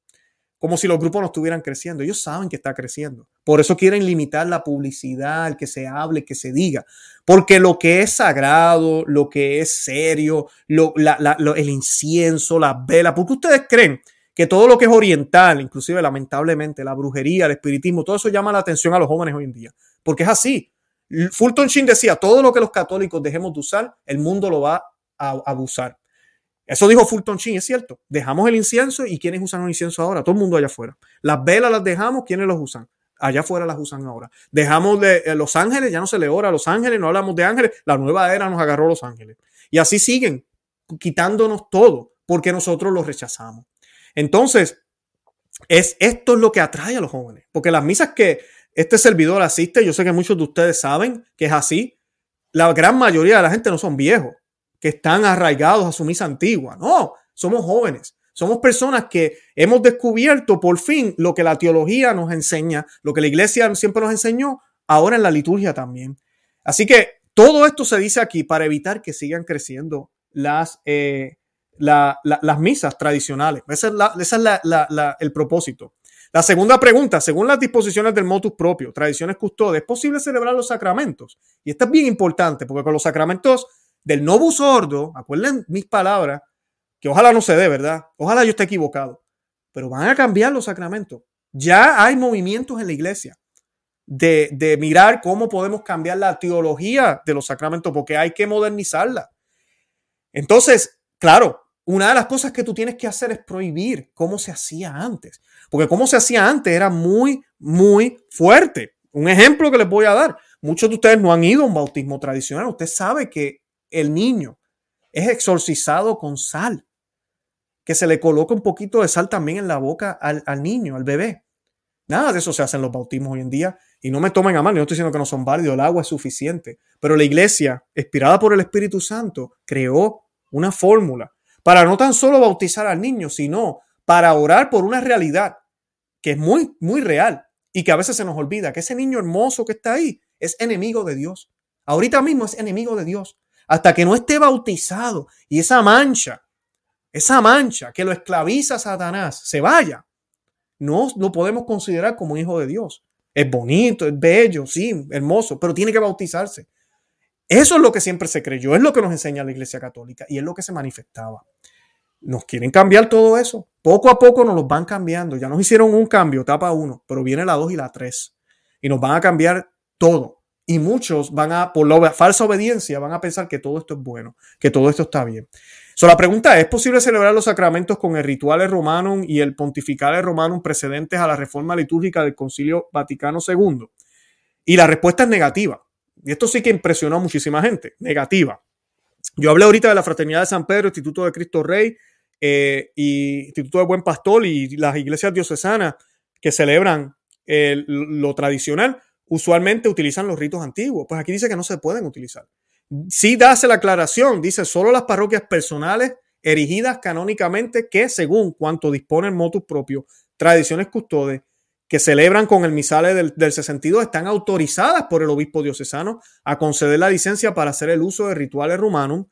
como si los grupos no estuvieran creciendo. Ellos saben que está creciendo. Por eso quieren limitar la publicidad, que se hable, que se diga, porque lo que es sagrado, lo que es serio, el incienso, las velas, porque ustedes creen que todo lo que es oriental, inclusive lamentablemente la brujería, el espiritismo, todo eso llama la atención a los jóvenes hoy en día, porque es así. Fulton Sheen decía, todo lo que los católicos dejemos de usar, el mundo lo va a abusar. Eso dijo Fulton Sheen, es cierto. Dejamos el incienso y ¿quiénes usan el incienso ahora? Todo el mundo allá afuera. Las velas las dejamos, ¿quiénes los usan? Allá afuera las usan ahora. Dejamos de eh, Los Ángeles, ya no se le ora a Los Ángeles, no hablamos de ángeles. La nueva era nos agarró Los Ángeles. Y así siguen quitándonos todo porque nosotros los rechazamos. Entonces, es, esto es lo que atrae a los jóvenes. Porque las misas que este servidor asiste, yo sé que muchos de ustedes saben que es así. La gran mayoría de la gente no son viejos, que están arraigados a su misa antigua. No, somos jóvenes. Somos personas que hemos descubierto por fin lo que la teología nos enseña, lo que la iglesia siempre nos enseñó, ahora en la liturgia también. Así que todo esto se dice aquí para evitar que sigan creciendo las, eh, las misas tradicionales. Ese es, la, ese es el propósito. La segunda pregunta, según las disposiciones del motus propio, tradiciones custodes, ¿es posible celebrar los sacramentos? Y esto es bien importante porque con los sacramentos del novus sordo, acuerden mis palabras, que ojalá no se dé, ¿verdad? Ojalá yo esté equivocado, pero van a cambiar los sacramentos. Ya hay movimientos en la iglesia de, de mirar cómo podemos cambiar la teología de los sacramentos porque hay que modernizarla. Entonces, claro, una de las cosas que tú tienes que hacer es prohibir cómo se hacía antes, porque cómo se hacía antes era muy, muy fuerte. Un ejemplo que les voy a dar. Muchos de ustedes no han ido a un bautismo tradicional. Usted sabe que el niño es exorcizado con sal, que se le coloca un poquito de sal también en la boca al, niño, al bebé. Nada de eso se hace en los bautismos hoy en día. Y no me tomen a mal, yo no estoy diciendo que no son válidos, el agua es suficiente. Pero la iglesia, inspirada por el Espíritu Santo, creó una fórmula para no tan solo bautizar al niño, sino para orar por una realidad que es muy, muy real y que a veces se nos olvida, que ese niño hermoso que está ahí es enemigo de Dios. Ahorita mismo es enemigo de Dios. Hasta que no esté bautizado y esa mancha, esa mancha que lo esclaviza Satanás, se vaya, no lo podemos considerar como hijo de Dios. Es bonito, es bello, sí, hermoso, pero tiene que bautizarse. Eso es lo que siempre se creyó, es lo que nos enseña la Iglesia Católica y es lo que se manifestaba. Nos quieren cambiar todo eso. Poco a poco nos los van cambiando. Ya nos hicieron un cambio, etapa uno, pero viene la dos y la tres. Y nos van a cambiar todo. Y muchos van a, por la falsa obediencia, van a pensar que todo esto es bueno, que todo esto está bien. So, la pregunta es, ¿es posible celebrar los sacramentos con el ritual romanum y el pontificale romanum precedentes a la reforma litúrgica del Concilio Vaticano II? Y la respuesta es negativa. Y esto sí que impresionó a muchísima gente, negativa. Yo hablé ahorita de la Fraternidad de San Pedro, Instituto de Cristo Rey eh, y Instituto de Buen Pastor y las iglesias diocesanas que celebran lo tradicional, usualmente utilizan los ritos antiguos. Pues aquí dice que no se pueden utilizar. Sí dace la aclaración, dice solo las parroquias personales erigidas canónicamente que según cuanto disponen motus propio, tradiciones custodes que celebran con el misale del, del 62 están autorizadas por el obispo diocesano a conceder la licencia para hacer el uso de rituales rumanum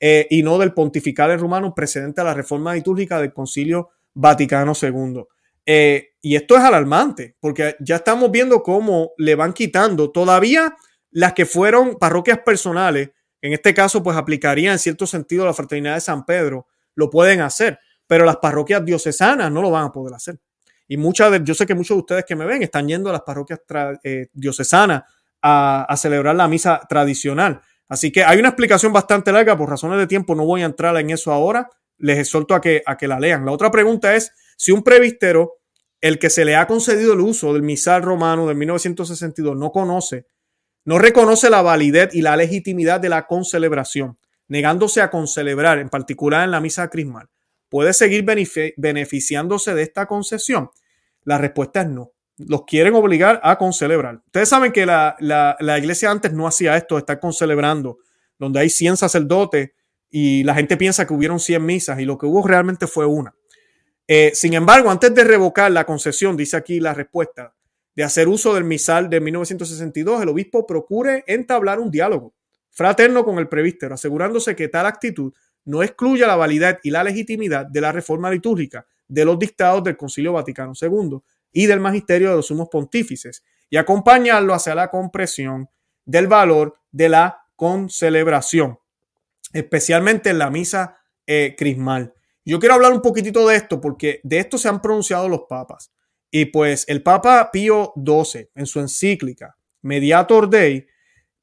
eh, y no del pontificale rumano precedente a la reforma litúrgica del Concilio Vaticano II. Eh, y esto es alarmante, porque ya estamos viendo cómo le van quitando todavía las que fueron parroquias personales, en este caso pues aplicaría en cierto sentido la fraternidad de San Pedro, lo pueden hacer, pero las parroquias diocesanas no lo van a poder hacer. Y muchas de, yo sé que muchos de ustedes que me ven están yendo a las parroquias eh, diocesanas a, celebrar la misa tradicional. Así que hay una explicación bastante larga, por razones de tiempo no voy a entrar en eso ahora, les exhorto a que, a que la lean. La otra pregunta es si un previstero, el que se le ha concedido el uso del misal romano de 1962, no conoce, no reconoce la validez y la legitimidad de la concelebración, negándose a concelebrar, en particular en la misa crismal, ¿Puede seguir beneficiándose de esta concesión? La respuesta es no. Los quieren obligar a concelebrar. Ustedes saben que la, iglesia antes no hacía esto estar concelebrando, donde hay 100 sacerdotes y la gente piensa que hubieron 100 misas y lo que hubo realmente fue una. Eh, sin embargo, antes de revocar la concesión, dice aquí la respuesta, de hacer uso del misal de 1962, el obispo procure entablar un diálogo fraterno con el prevístero, asegurándose que tal actitud no excluya la validez y la legitimidad de la reforma litúrgica de los dictados del Concilio Vaticano II y del magisterio de los sumos pontífices y acompañarlo hacia la compresión del valor de la concelebración, especialmente en la misa eh, crismal. Yo quiero hablar un poquitito de esto porque de esto se han pronunciado los papas. Y pues el Papa Pío XII en su encíclica Mediator Dei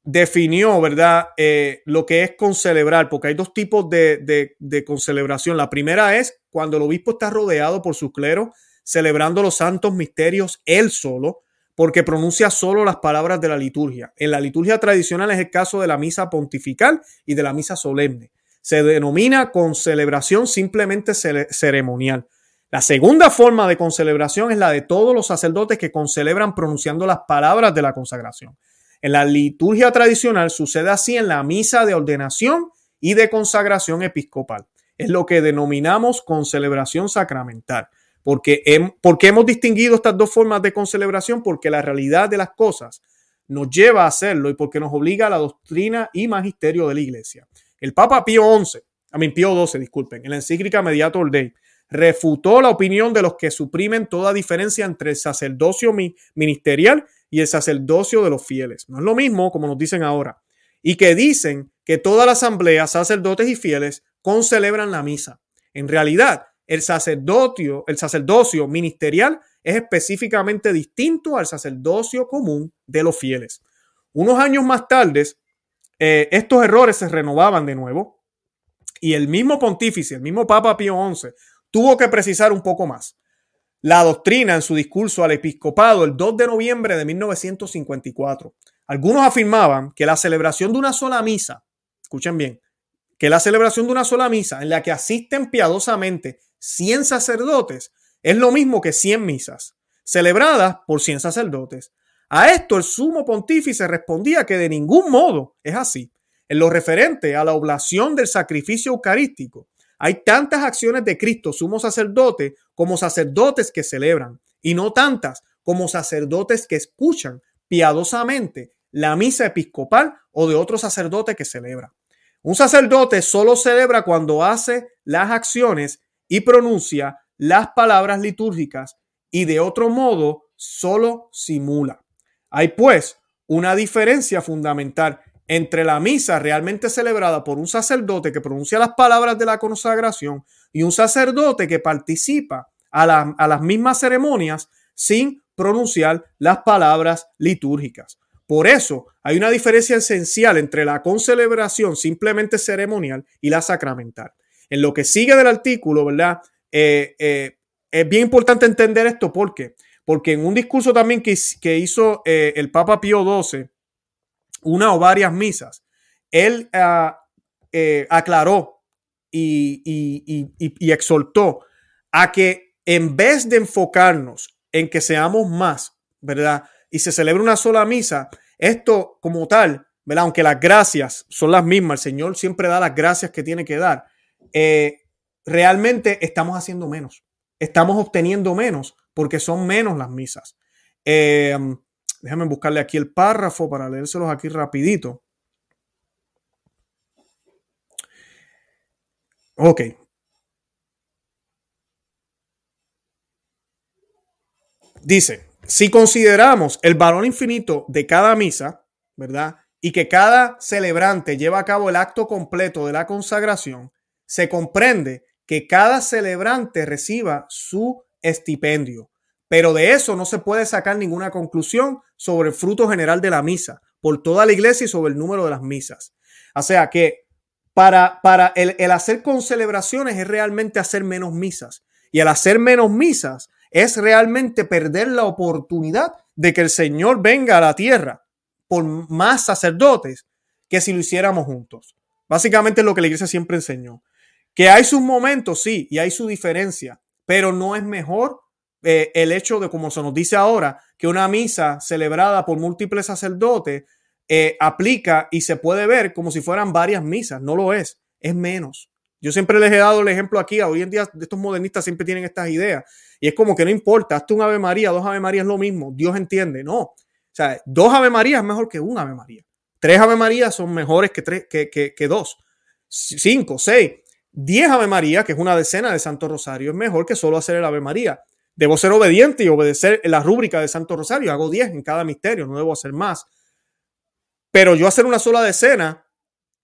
definió, ¿verdad?, eh, lo que es concelebrar, porque hay dos tipos de, de, de concelebración. La primera es cuando el obispo está rodeado por su clero, celebrando los santos misterios él solo, porque pronuncia solo las palabras de la liturgia. En la liturgia tradicional es el caso de la misa pontifical y de la misa solemne. Se denomina concelebración simplemente ceremonial. La segunda forma de concelebración es la de todos los sacerdotes que concelebran pronunciando las palabras de la consagración. En la liturgia tradicional sucede así en la misa de ordenación y de consagración episcopal. Es lo que denominamos concelebración sacramental. Porque, porque hemos distinguido estas dos formas de concelebración? Porque la realidad de las cosas nos lleva a hacerlo y porque nos obliga a la doctrina y magisterio de la iglesia. El Papa Pío XI, a mí Pío XII, disculpen, en la encíclica Mediator Dei, refutó la opinión de los que suprimen toda diferencia entre el sacerdocio ministerial y el sacerdocio de los fieles. No es lo mismo como nos dicen ahora. Y que dicen que toda la asamblea, sacerdotes y fieles, concelebran la misa. En realidad, el sacerdocio, el sacerdocio ministerial es específicamente distinto al sacerdocio común de los fieles. Unos años más tarde, eh, estos errores se renovaban de nuevo y el mismo pontífice, el mismo Papa Pío XI, tuvo que precisar un poco más. La doctrina en su discurso al episcopado el 2 de noviembre de 1954. Algunos afirmaban que la celebración de una sola misa, escuchen bien, que la celebración de una sola misa en la que asisten piadosamente 100 sacerdotes es lo mismo que 100 misas, celebradas por 100 sacerdotes. A esto el sumo pontífice respondía que de ningún modo es así. En lo referente a la oblación del sacrificio eucarístico, hay tantas acciones de Cristo, sumo sacerdote, como sacerdotes que celebran, y no tantas como sacerdotes que escuchan piadosamente la misa episcopal o de otro sacerdote que celebra. Un sacerdote solo celebra cuando hace las acciones y pronuncia las palabras litúrgicas y de otro modo solo simula. Hay pues una diferencia fundamental entre la misa realmente celebrada por un sacerdote que pronuncia las palabras de la consagración y un sacerdote que participa a, a las mismas ceremonias sin pronunciar las palabras litúrgicas. Por eso hay una diferencia esencial entre la concelebración simplemente ceremonial y la sacramental. En lo que sigue del artículo, ¿verdad? Eh, eh, es bien importante entender esto porque, porque en un discurso también que, que hizo eh, el Papa Pío XII, una o varias misas, él eh, aclaró y, exhortó a que en vez de enfocarnos en que seamos más, ¿verdad? Y se celebra una sola misa, esto como tal, ¿verdad? Aunque las gracias son las mismas, el Señor siempre da las gracias que tiene que dar, eh, realmente estamos haciendo menos, estamos obteniendo menos porque son menos las misas. Eh, Déjame buscarle aquí el párrafo para leérselos aquí rapidito. Ok. Dice, si consideramos el valor infinito de cada misa, ¿verdad? Y que cada celebrante lleva a cabo el acto completo de la consagración, se comprende que cada celebrante reciba su estipendio. Pero de eso no se puede sacar ninguna conclusión sobre el fruto general de la misa, por toda la iglesia y sobre el número de las misas. O sea que para, para el, el hacer celebraciones es realmente hacer menos misas. Y al hacer menos misas es realmente perder la oportunidad de que el Señor venga a la tierra por más sacerdotes que si lo hiciéramos juntos. Básicamente es lo que la iglesia siempre enseñó. Que hay sus momentos, sí, y hay su diferencia, pero no es mejor eh, el hecho de, como se nos dice ahora, que una misa celebrada por múltiples sacerdotes eh, aplica y se puede ver como si fueran varias misas. No lo es, es menos. Yo siempre les he dado el ejemplo aquí. Hoy en día estos modernistas siempre tienen estas ideas. Y es como que no importa, hazte un Ave María, dos Ave María es lo mismo. Dios entiende. No. O sea, dos Ave María es mejor que un Ave María. Tres Ave María son mejores que, tres, que, que, que dos. Cinco, seis. Diez Ave María, que es una decena de Santo Rosario, es mejor que solo hacer el Ave María. Debo ser obediente y obedecer la rúbrica de Santo Rosario. Hago 10 en cada misterio, no debo hacer más. Pero yo hacer una sola decena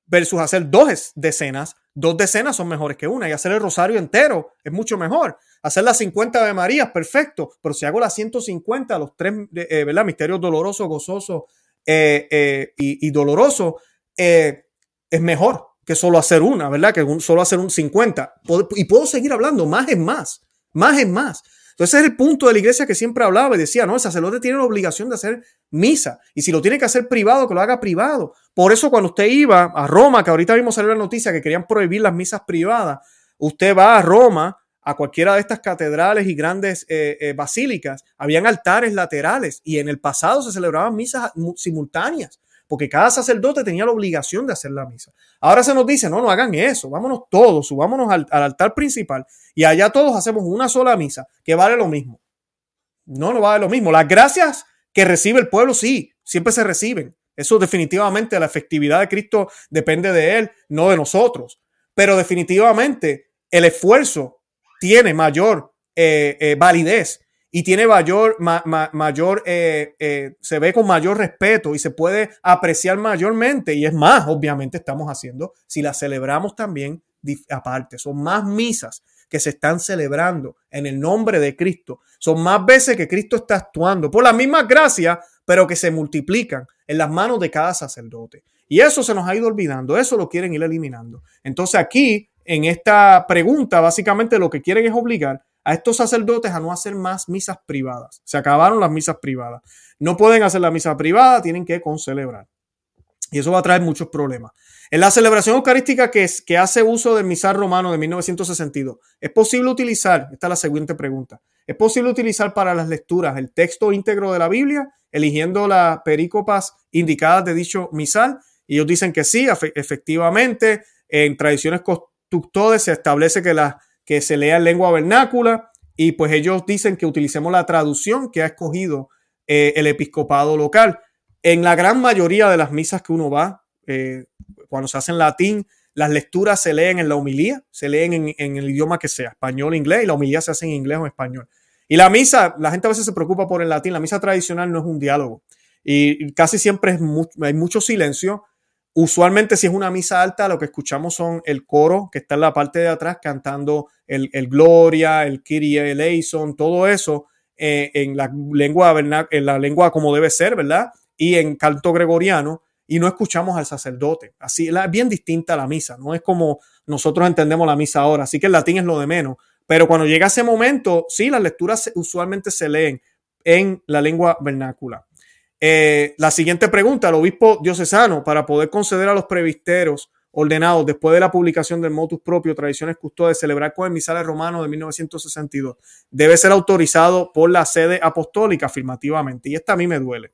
versus hacer dos decenas, dos decenas son mejores que una. Y hacer el rosario entero es mucho mejor. Hacer las 50 de María, perfecto. Pero si hago las 150, los tres, eh, ¿verdad? Misterios doloroso, gozoso eh, eh, y, doloroso, es mejor que solo hacer una, ¿verdad? Que solo hacer un 50. Y puedo seguir hablando, más es más, más es más. Entonces, es el punto de la iglesia que siempre hablaba y decía, no, el sacerdote tiene la obligación de hacer misa. Y si lo tiene que hacer privado, que lo haga privado. Por eso cuando usted iba a Roma, que ahorita vimos salir la noticia que querían prohibir las misas privadas, usted va a Roma, a cualquiera de estas catedrales y grandes eh, eh, basílicas, habían altares laterales y en el pasado se celebraban misas simultáneas porque cada sacerdote tenía la obligación de hacer la misa. Ahora se nos dice, no, no hagan eso, vámonos todos, subámonos al, altar principal y allá todos hacemos una sola misa, que vale lo mismo. No, no vale lo mismo. Las gracias que recibe el pueblo, sí, siempre se reciben. Eso definitivamente, la efectividad de Cristo depende de Él, no de nosotros. Pero definitivamente el esfuerzo tiene mayor eh, eh, validez y tiene mayor, mayor eh, se ve con mayor respeto y se puede apreciar mayormente. Y es más, obviamente estamos haciendo, si la celebramos también aparte, son más misas que se están celebrando en el nombre de Cristo. Son más veces que Cristo está actuando por las mismas gracias, pero que se multiplican en las manos de cada sacerdote. Y eso se nos ha ido olvidando, eso lo quieren ir eliminando. Entonces aquí, en esta pregunta, básicamente lo que quieren es obligar a estos sacerdotes a no hacer más misas privadas. Se acabaron las misas privadas. No pueden hacer la misa privada, tienen que concelebrar. Y eso va a traer muchos problemas. En la celebración eucarística que, es, que hace uso del misal romano de 1962, ¿es posible utilizar? Esta es la siguiente pregunta. ¿Es posible utilizar para las lecturas el texto íntegro de la Biblia, eligiendo las perícopas indicadas de dicho misal? Y ellos dicen que sí, efectivamente. En tradiciones constructores se establece que, la, que se lea en lengua vernácula y pues ellos dicen que utilicemos la traducción que ha escogido eh, el episcopado local. En la gran mayoría de las misas que uno va, eh, cuando se hace en latín, las lecturas se leen en la homilía, se leen en, el idioma que sea, español, inglés, y la homilía se hace en inglés o en español. Y la misa, la gente a veces se preocupa por el latín, la misa tradicional no es un diálogo. Y casi siempre hay mucho silencio. Usualmente si es una misa alta, lo que escuchamos son el coro que está en la parte de atrás cantando el, Gloria, el Kyrie eleison, todo eso eh, en la lengua en la lengua como debe ser, ¿verdad? Y en canto gregoriano y no escuchamos al sacerdote. Así, es bien distinta la misa, no es como nosotros entendemos la misa ahora, así que el latín es lo de menos. Pero cuando llega ese momento, sí, las lecturas usualmente se leen en la lengua vernácula. Eh, la siguiente pregunta, el obispo diocesano, para poder conceder a los previsteros ordenados después de la publicación del motus propio Tradiciones de celebrar con el misal romano de 1962, debe ser autorizado por la sede apostólica afirmativamente. Y esta a mí me duele.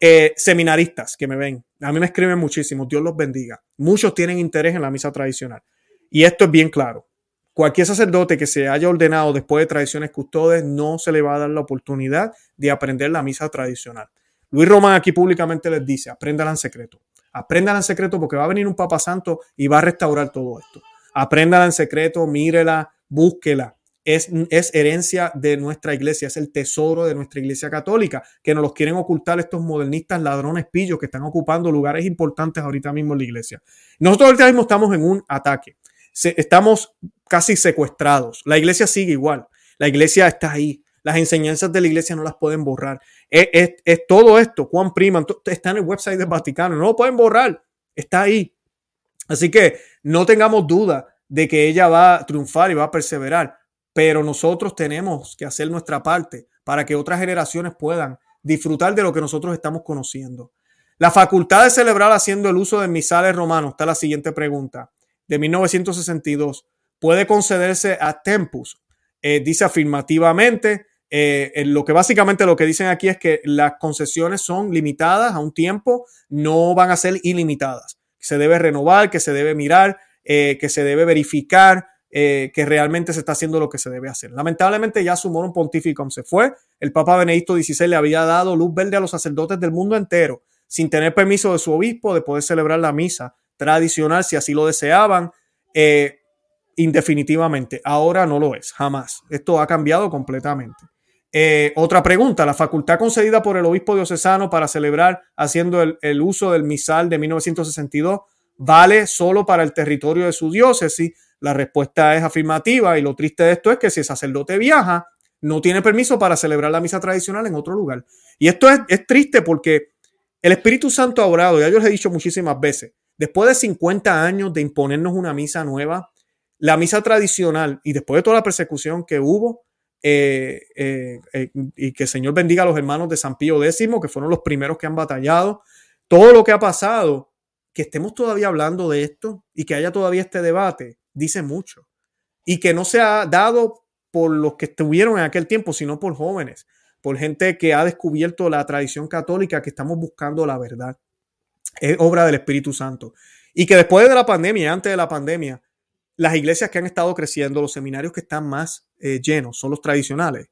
Eh, seminaristas que me ven, a mí me escriben muchísimo, Dios los bendiga. Muchos tienen interés en la misa tradicional. Y esto es bien claro. Cualquier sacerdote que se haya ordenado después de tradiciones custodes no se le va a dar la oportunidad de aprender la misa tradicional. Luis Román aquí públicamente les dice, apréndala en secreto. Apréndala en secreto porque va a venir un Papa Santo y va a restaurar todo esto. Apréndala en secreto, mírela, búsquela es, herencia de nuestra iglesia, es el tesoro de nuestra iglesia católica, que nos los quieren ocultar estos modernistas ladrones pillos que están ocupando lugares importantes ahorita mismo en la iglesia. Nosotros ahorita mismo estamos en un ataque, estamos casi secuestrados, la iglesia sigue igual, la iglesia está ahí, las enseñanzas de la iglesia no las pueden borrar. Es, todo esto, Juan Prima, está en el website del Vaticano, no lo pueden borrar, está ahí. Así que no tengamos duda de que ella va a triunfar y va a perseverar pero nosotros tenemos que hacer nuestra parte para que otras generaciones puedan disfrutar de lo que nosotros estamos conociendo. La facultad de celebrar haciendo el uso de misales romanos, está la siguiente pregunta, de 1962, puede concederse a Tempus. Eh, dice afirmativamente, eh, lo que básicamente lo que dicen aquí es que las concesiones son limitadas a un tiempo, no van a ser ilimitadas. Se debe renovar, que se debe mirar, eh, que se debe verificar, eh, que realmente se está haciendo lo que se debe hacer. Lamentablemente ya su un pontificum se fue. El Papa Benedicto XVI le había dado luz verde a los sacerdotes del mundo entero, sin tener permiso de su obispo de poder celebrar la misa tradicional si así lo deseaban. Indefinitivamente. Ahora no lo es, jamás. Esto ha cambiado completamente. Eh, otra pregunta, la facultad concedida por el obispo diocesano para celebrar haciendo el, el, uso del misal de 1962 vale solo para el territorio de su diócesis la respuesta es afirmativa y lo triste de esto es que si el sacerdote viaja, no tiene permiso para celebrar la misa tradicional en otro lugar. Y esto es, triste porque el Espíritu Santo ha orado, ya yo les he dicho muchísimas veces, después de 50 años de imponernos una misa nueva, la misa tradicional y después de toda la persecución que hubo, eh, eh, eh, y que el Señor bendiga a los hermanos de San Pío X, que fueron los primeros que han batallado, todo lo que ha pasado, que estemos todavía hablando de esto y que haya todavía este debate, dice mucho. Y que no se ha dado por los que estuvieron en aquel tiempo, sino por jóvenes, por gente que ha descubierto la tradición católica, que estamos buscando la verdad. Es obra del Espíritu Santo. Y que después de la pandemia, antes de la pandemia, las iglesias que han estado creciendo, los seminarios que están más eh, llenos, son los tradicionales.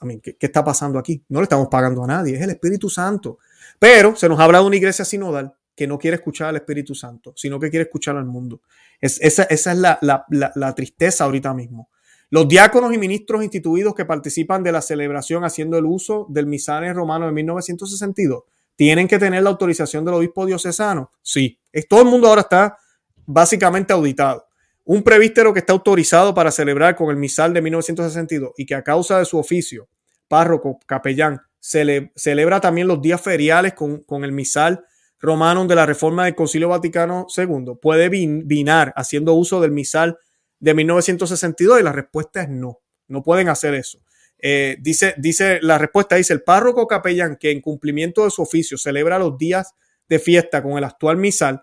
A mí, ¿qué, ¿qué, está pasando aquí? No le estamos pagando a nadie, es el Espíritu Santo. Pero se nos habla de una iglesia sinodal que no quiere escuchar al Espíritu Santo, sino que quiere escuchar al mundo. esa, es la, tristeza ahorita mismo. Los diáconos y ministros instituidos que participan de la celebración haciendo el uso del misal romano de 1962 tienen que tener la autorización del obispo diocesano. Sí, es, todo el mundo ahora está básicamente auditado. Un prevístero que está autorizado para celebrar con el misal de 1962 y que a causa de su oficio, párroco, capellán, celebra también los días feriales con, con el misal romano de la reforma del Concilio Vaticano II, puede vinar haciendo uso del misal de 1962 y la respuesta es no, no pueden hacer eso. Eh, dice, dice, la respuesta dice, el párroco capellán que en cumplimiento de su oficio celebra los días de fiesta con el actual misal,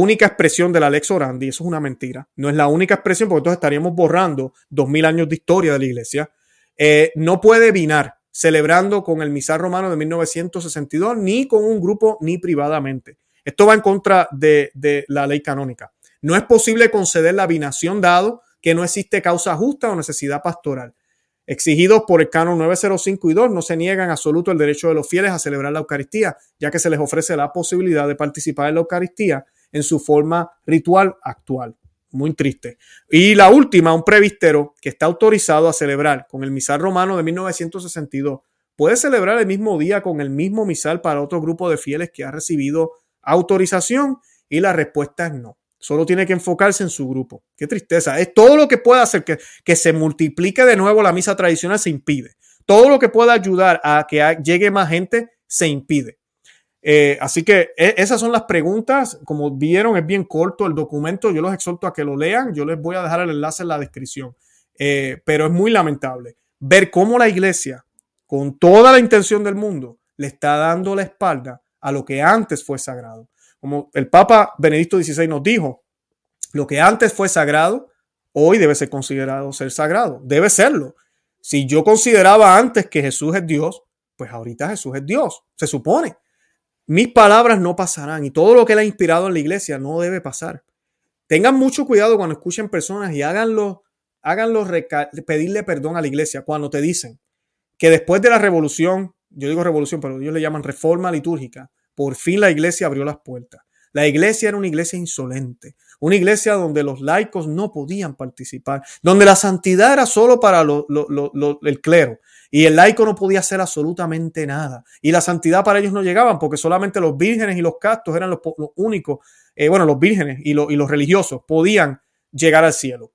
única expresión de la lex orandi, eso es una mentira, no es la única expresión porque entonces estaríamos borrando dos mil años de historia de la iglesia, eh, no puede vinar celebrando con el misal romano de 1962, ni con un grupo, ni privadamente. Esto va en contra de, de la ley canónica. No es posible conceder la binación dado que no existe causa justa o necesidad pastoral exigidos por el canon 905 y 2, no se niegan absoluto el derecho de los fieles a celebrar la Eucaristía, ya que se les ofrece la posibilidad de participar en la Eucaristía en su forma ritual actual. Muy triste. Y la última, un previstero que está autorizado a celebrar con el misal romano de 1962, puede celebrar el mismo día con el mismo misal para otro grupo de fieles que ha recibido autorización y la respuesta es no. Solo tiene que enfocarse en su grupo. Qué tristeza. Es todo lo que pueda hacer que, que se multiplique de nuevo la misa tradicional se impide. Todo lo que pueda ayudar a que llegue más gente se impide. Eh, así que e, esas son las preguntas. Como vieron, es bien corto el documento. Yo los exhorto a que lo lean. Yo les voy a dejar el enlace en la descripción. Eh, pero es muy lamentable ver cómo la iglesia, con toda la intención del mundo, le está dando la espalda a lo que antes fue sagrado. Como el Papa Benedicto XVI nos dijo, lo que antes fue sagrado, hoy debe ser considerado ser sagrado. Debe serlo. Si yo consideraba antes que Jesús es Dios, pues ahorita Jesús es Dios, se supone. Mis palabras no pasarán y todo lo que él ha inspirado en la iglesia no debe pasar. Tengan mucho cuidado cuando escuchen personas y háganlo, háganlo pedirle perdón a la iglesia cuando te dicen que después de la revolución, yo digo revolución, pero ellos le llaman reforma litúrgica, por fin la iglesia abrió las puertas. La iglesia era una iglesia insolente, una iglesia donde los laicos no podían participar, donde la santidad era solo para el clero y el laico no podía hacer absolutamente nada. Y la santidad para ellos no llegaban porque solamente los vírgenes y los castos eran los, únicos, eh, bueno, los vírgenes y, y los religiosos podían llegar al cielo.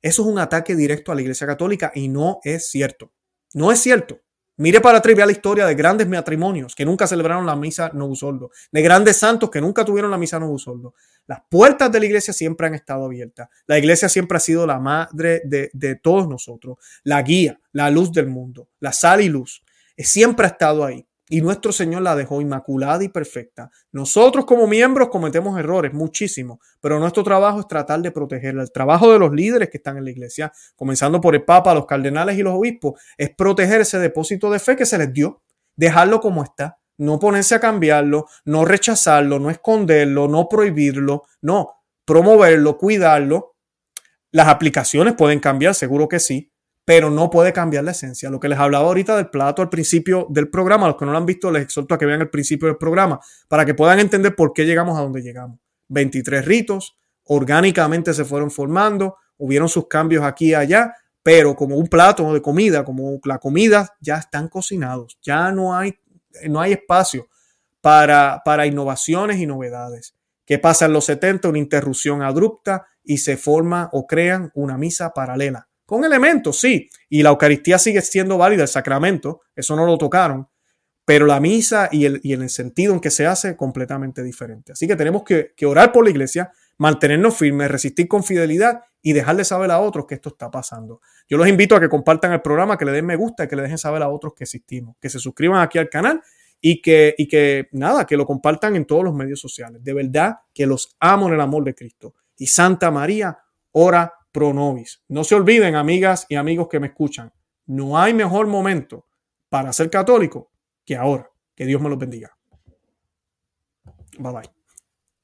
Eso es un ataque directo a la iglesia católica y no es cierto. No es cierto. Mire para atrás la historia de grandes matrimonios que nunca celebraron la misa no soldo, de grandes santos que nunca tuvieron la misa no soldo. Las puertas de la iglesia siempre han estado abiertas. La iglesia siempre ha sido la madre de, de todos nosotros, la guía, la luz del mundo, la sal y luz. Siempre ha estado ahí y nuestro Señor la dejó inmaculada y perfecta. Nosotros como miembros cometemos errores, muchísimos, pero nuestro trabajo es tratar de protegerla. El trabajo de los líderes que están en la iglesia, comenzando por el Papa, los cardenales y los obispos, es proteger ese depósito de fe que se les dio, dejarlo como está, no ponerse a cambiarlo, no rechazarlo, no esconderlo, no prohibirlo, no, promoverlo, cuidarlo. Las aplicaciones pueden cambiar, seguro que sí, pero no puede cambiar la esencia. Lo que les hablaba ahorita del plato al principio del programa, los que no lo han visto, les exhorto a que vean el principio del programa para que puedan entender por qué llegamos a donde llegamos. 23 ritos, orgánicamente se fueron formando, hubieron sus cambios aquí y allá, pero como un plato de comida, como la comida, ya están cocinados, ya no hay, no hay espacio para, para innovaciones y novedades. ¿Qué pasa en los 70? Una interrupción abrupta y se forma o crean una misa paralela con elementos, sí. Y la Eucaristía sigue siendo válida, el sacramento, eso no lo tocaron. Pero la misa y el, y el sentido en que se hace completamente diferente. Así que tenemos que, que orar por la iglesia, mantenernos firmes, resistir con fidelidad y dejarle saber a otros que esto está pasando. Yo los invito a que compartan el programa, que le den me gusta y que le dejen saber a otros que existimos, que se suscriban aquí al canal y que, y que nada, que lo compartan en todos los medios sociales. De verdad que los amo en el amor de Cristo. Y Santa María, ora pro No se olviden, amigas y amigos que me escuchan, no hay mejor momento para ser católico que ahora. Que Dios me los bendiga. Bye bye.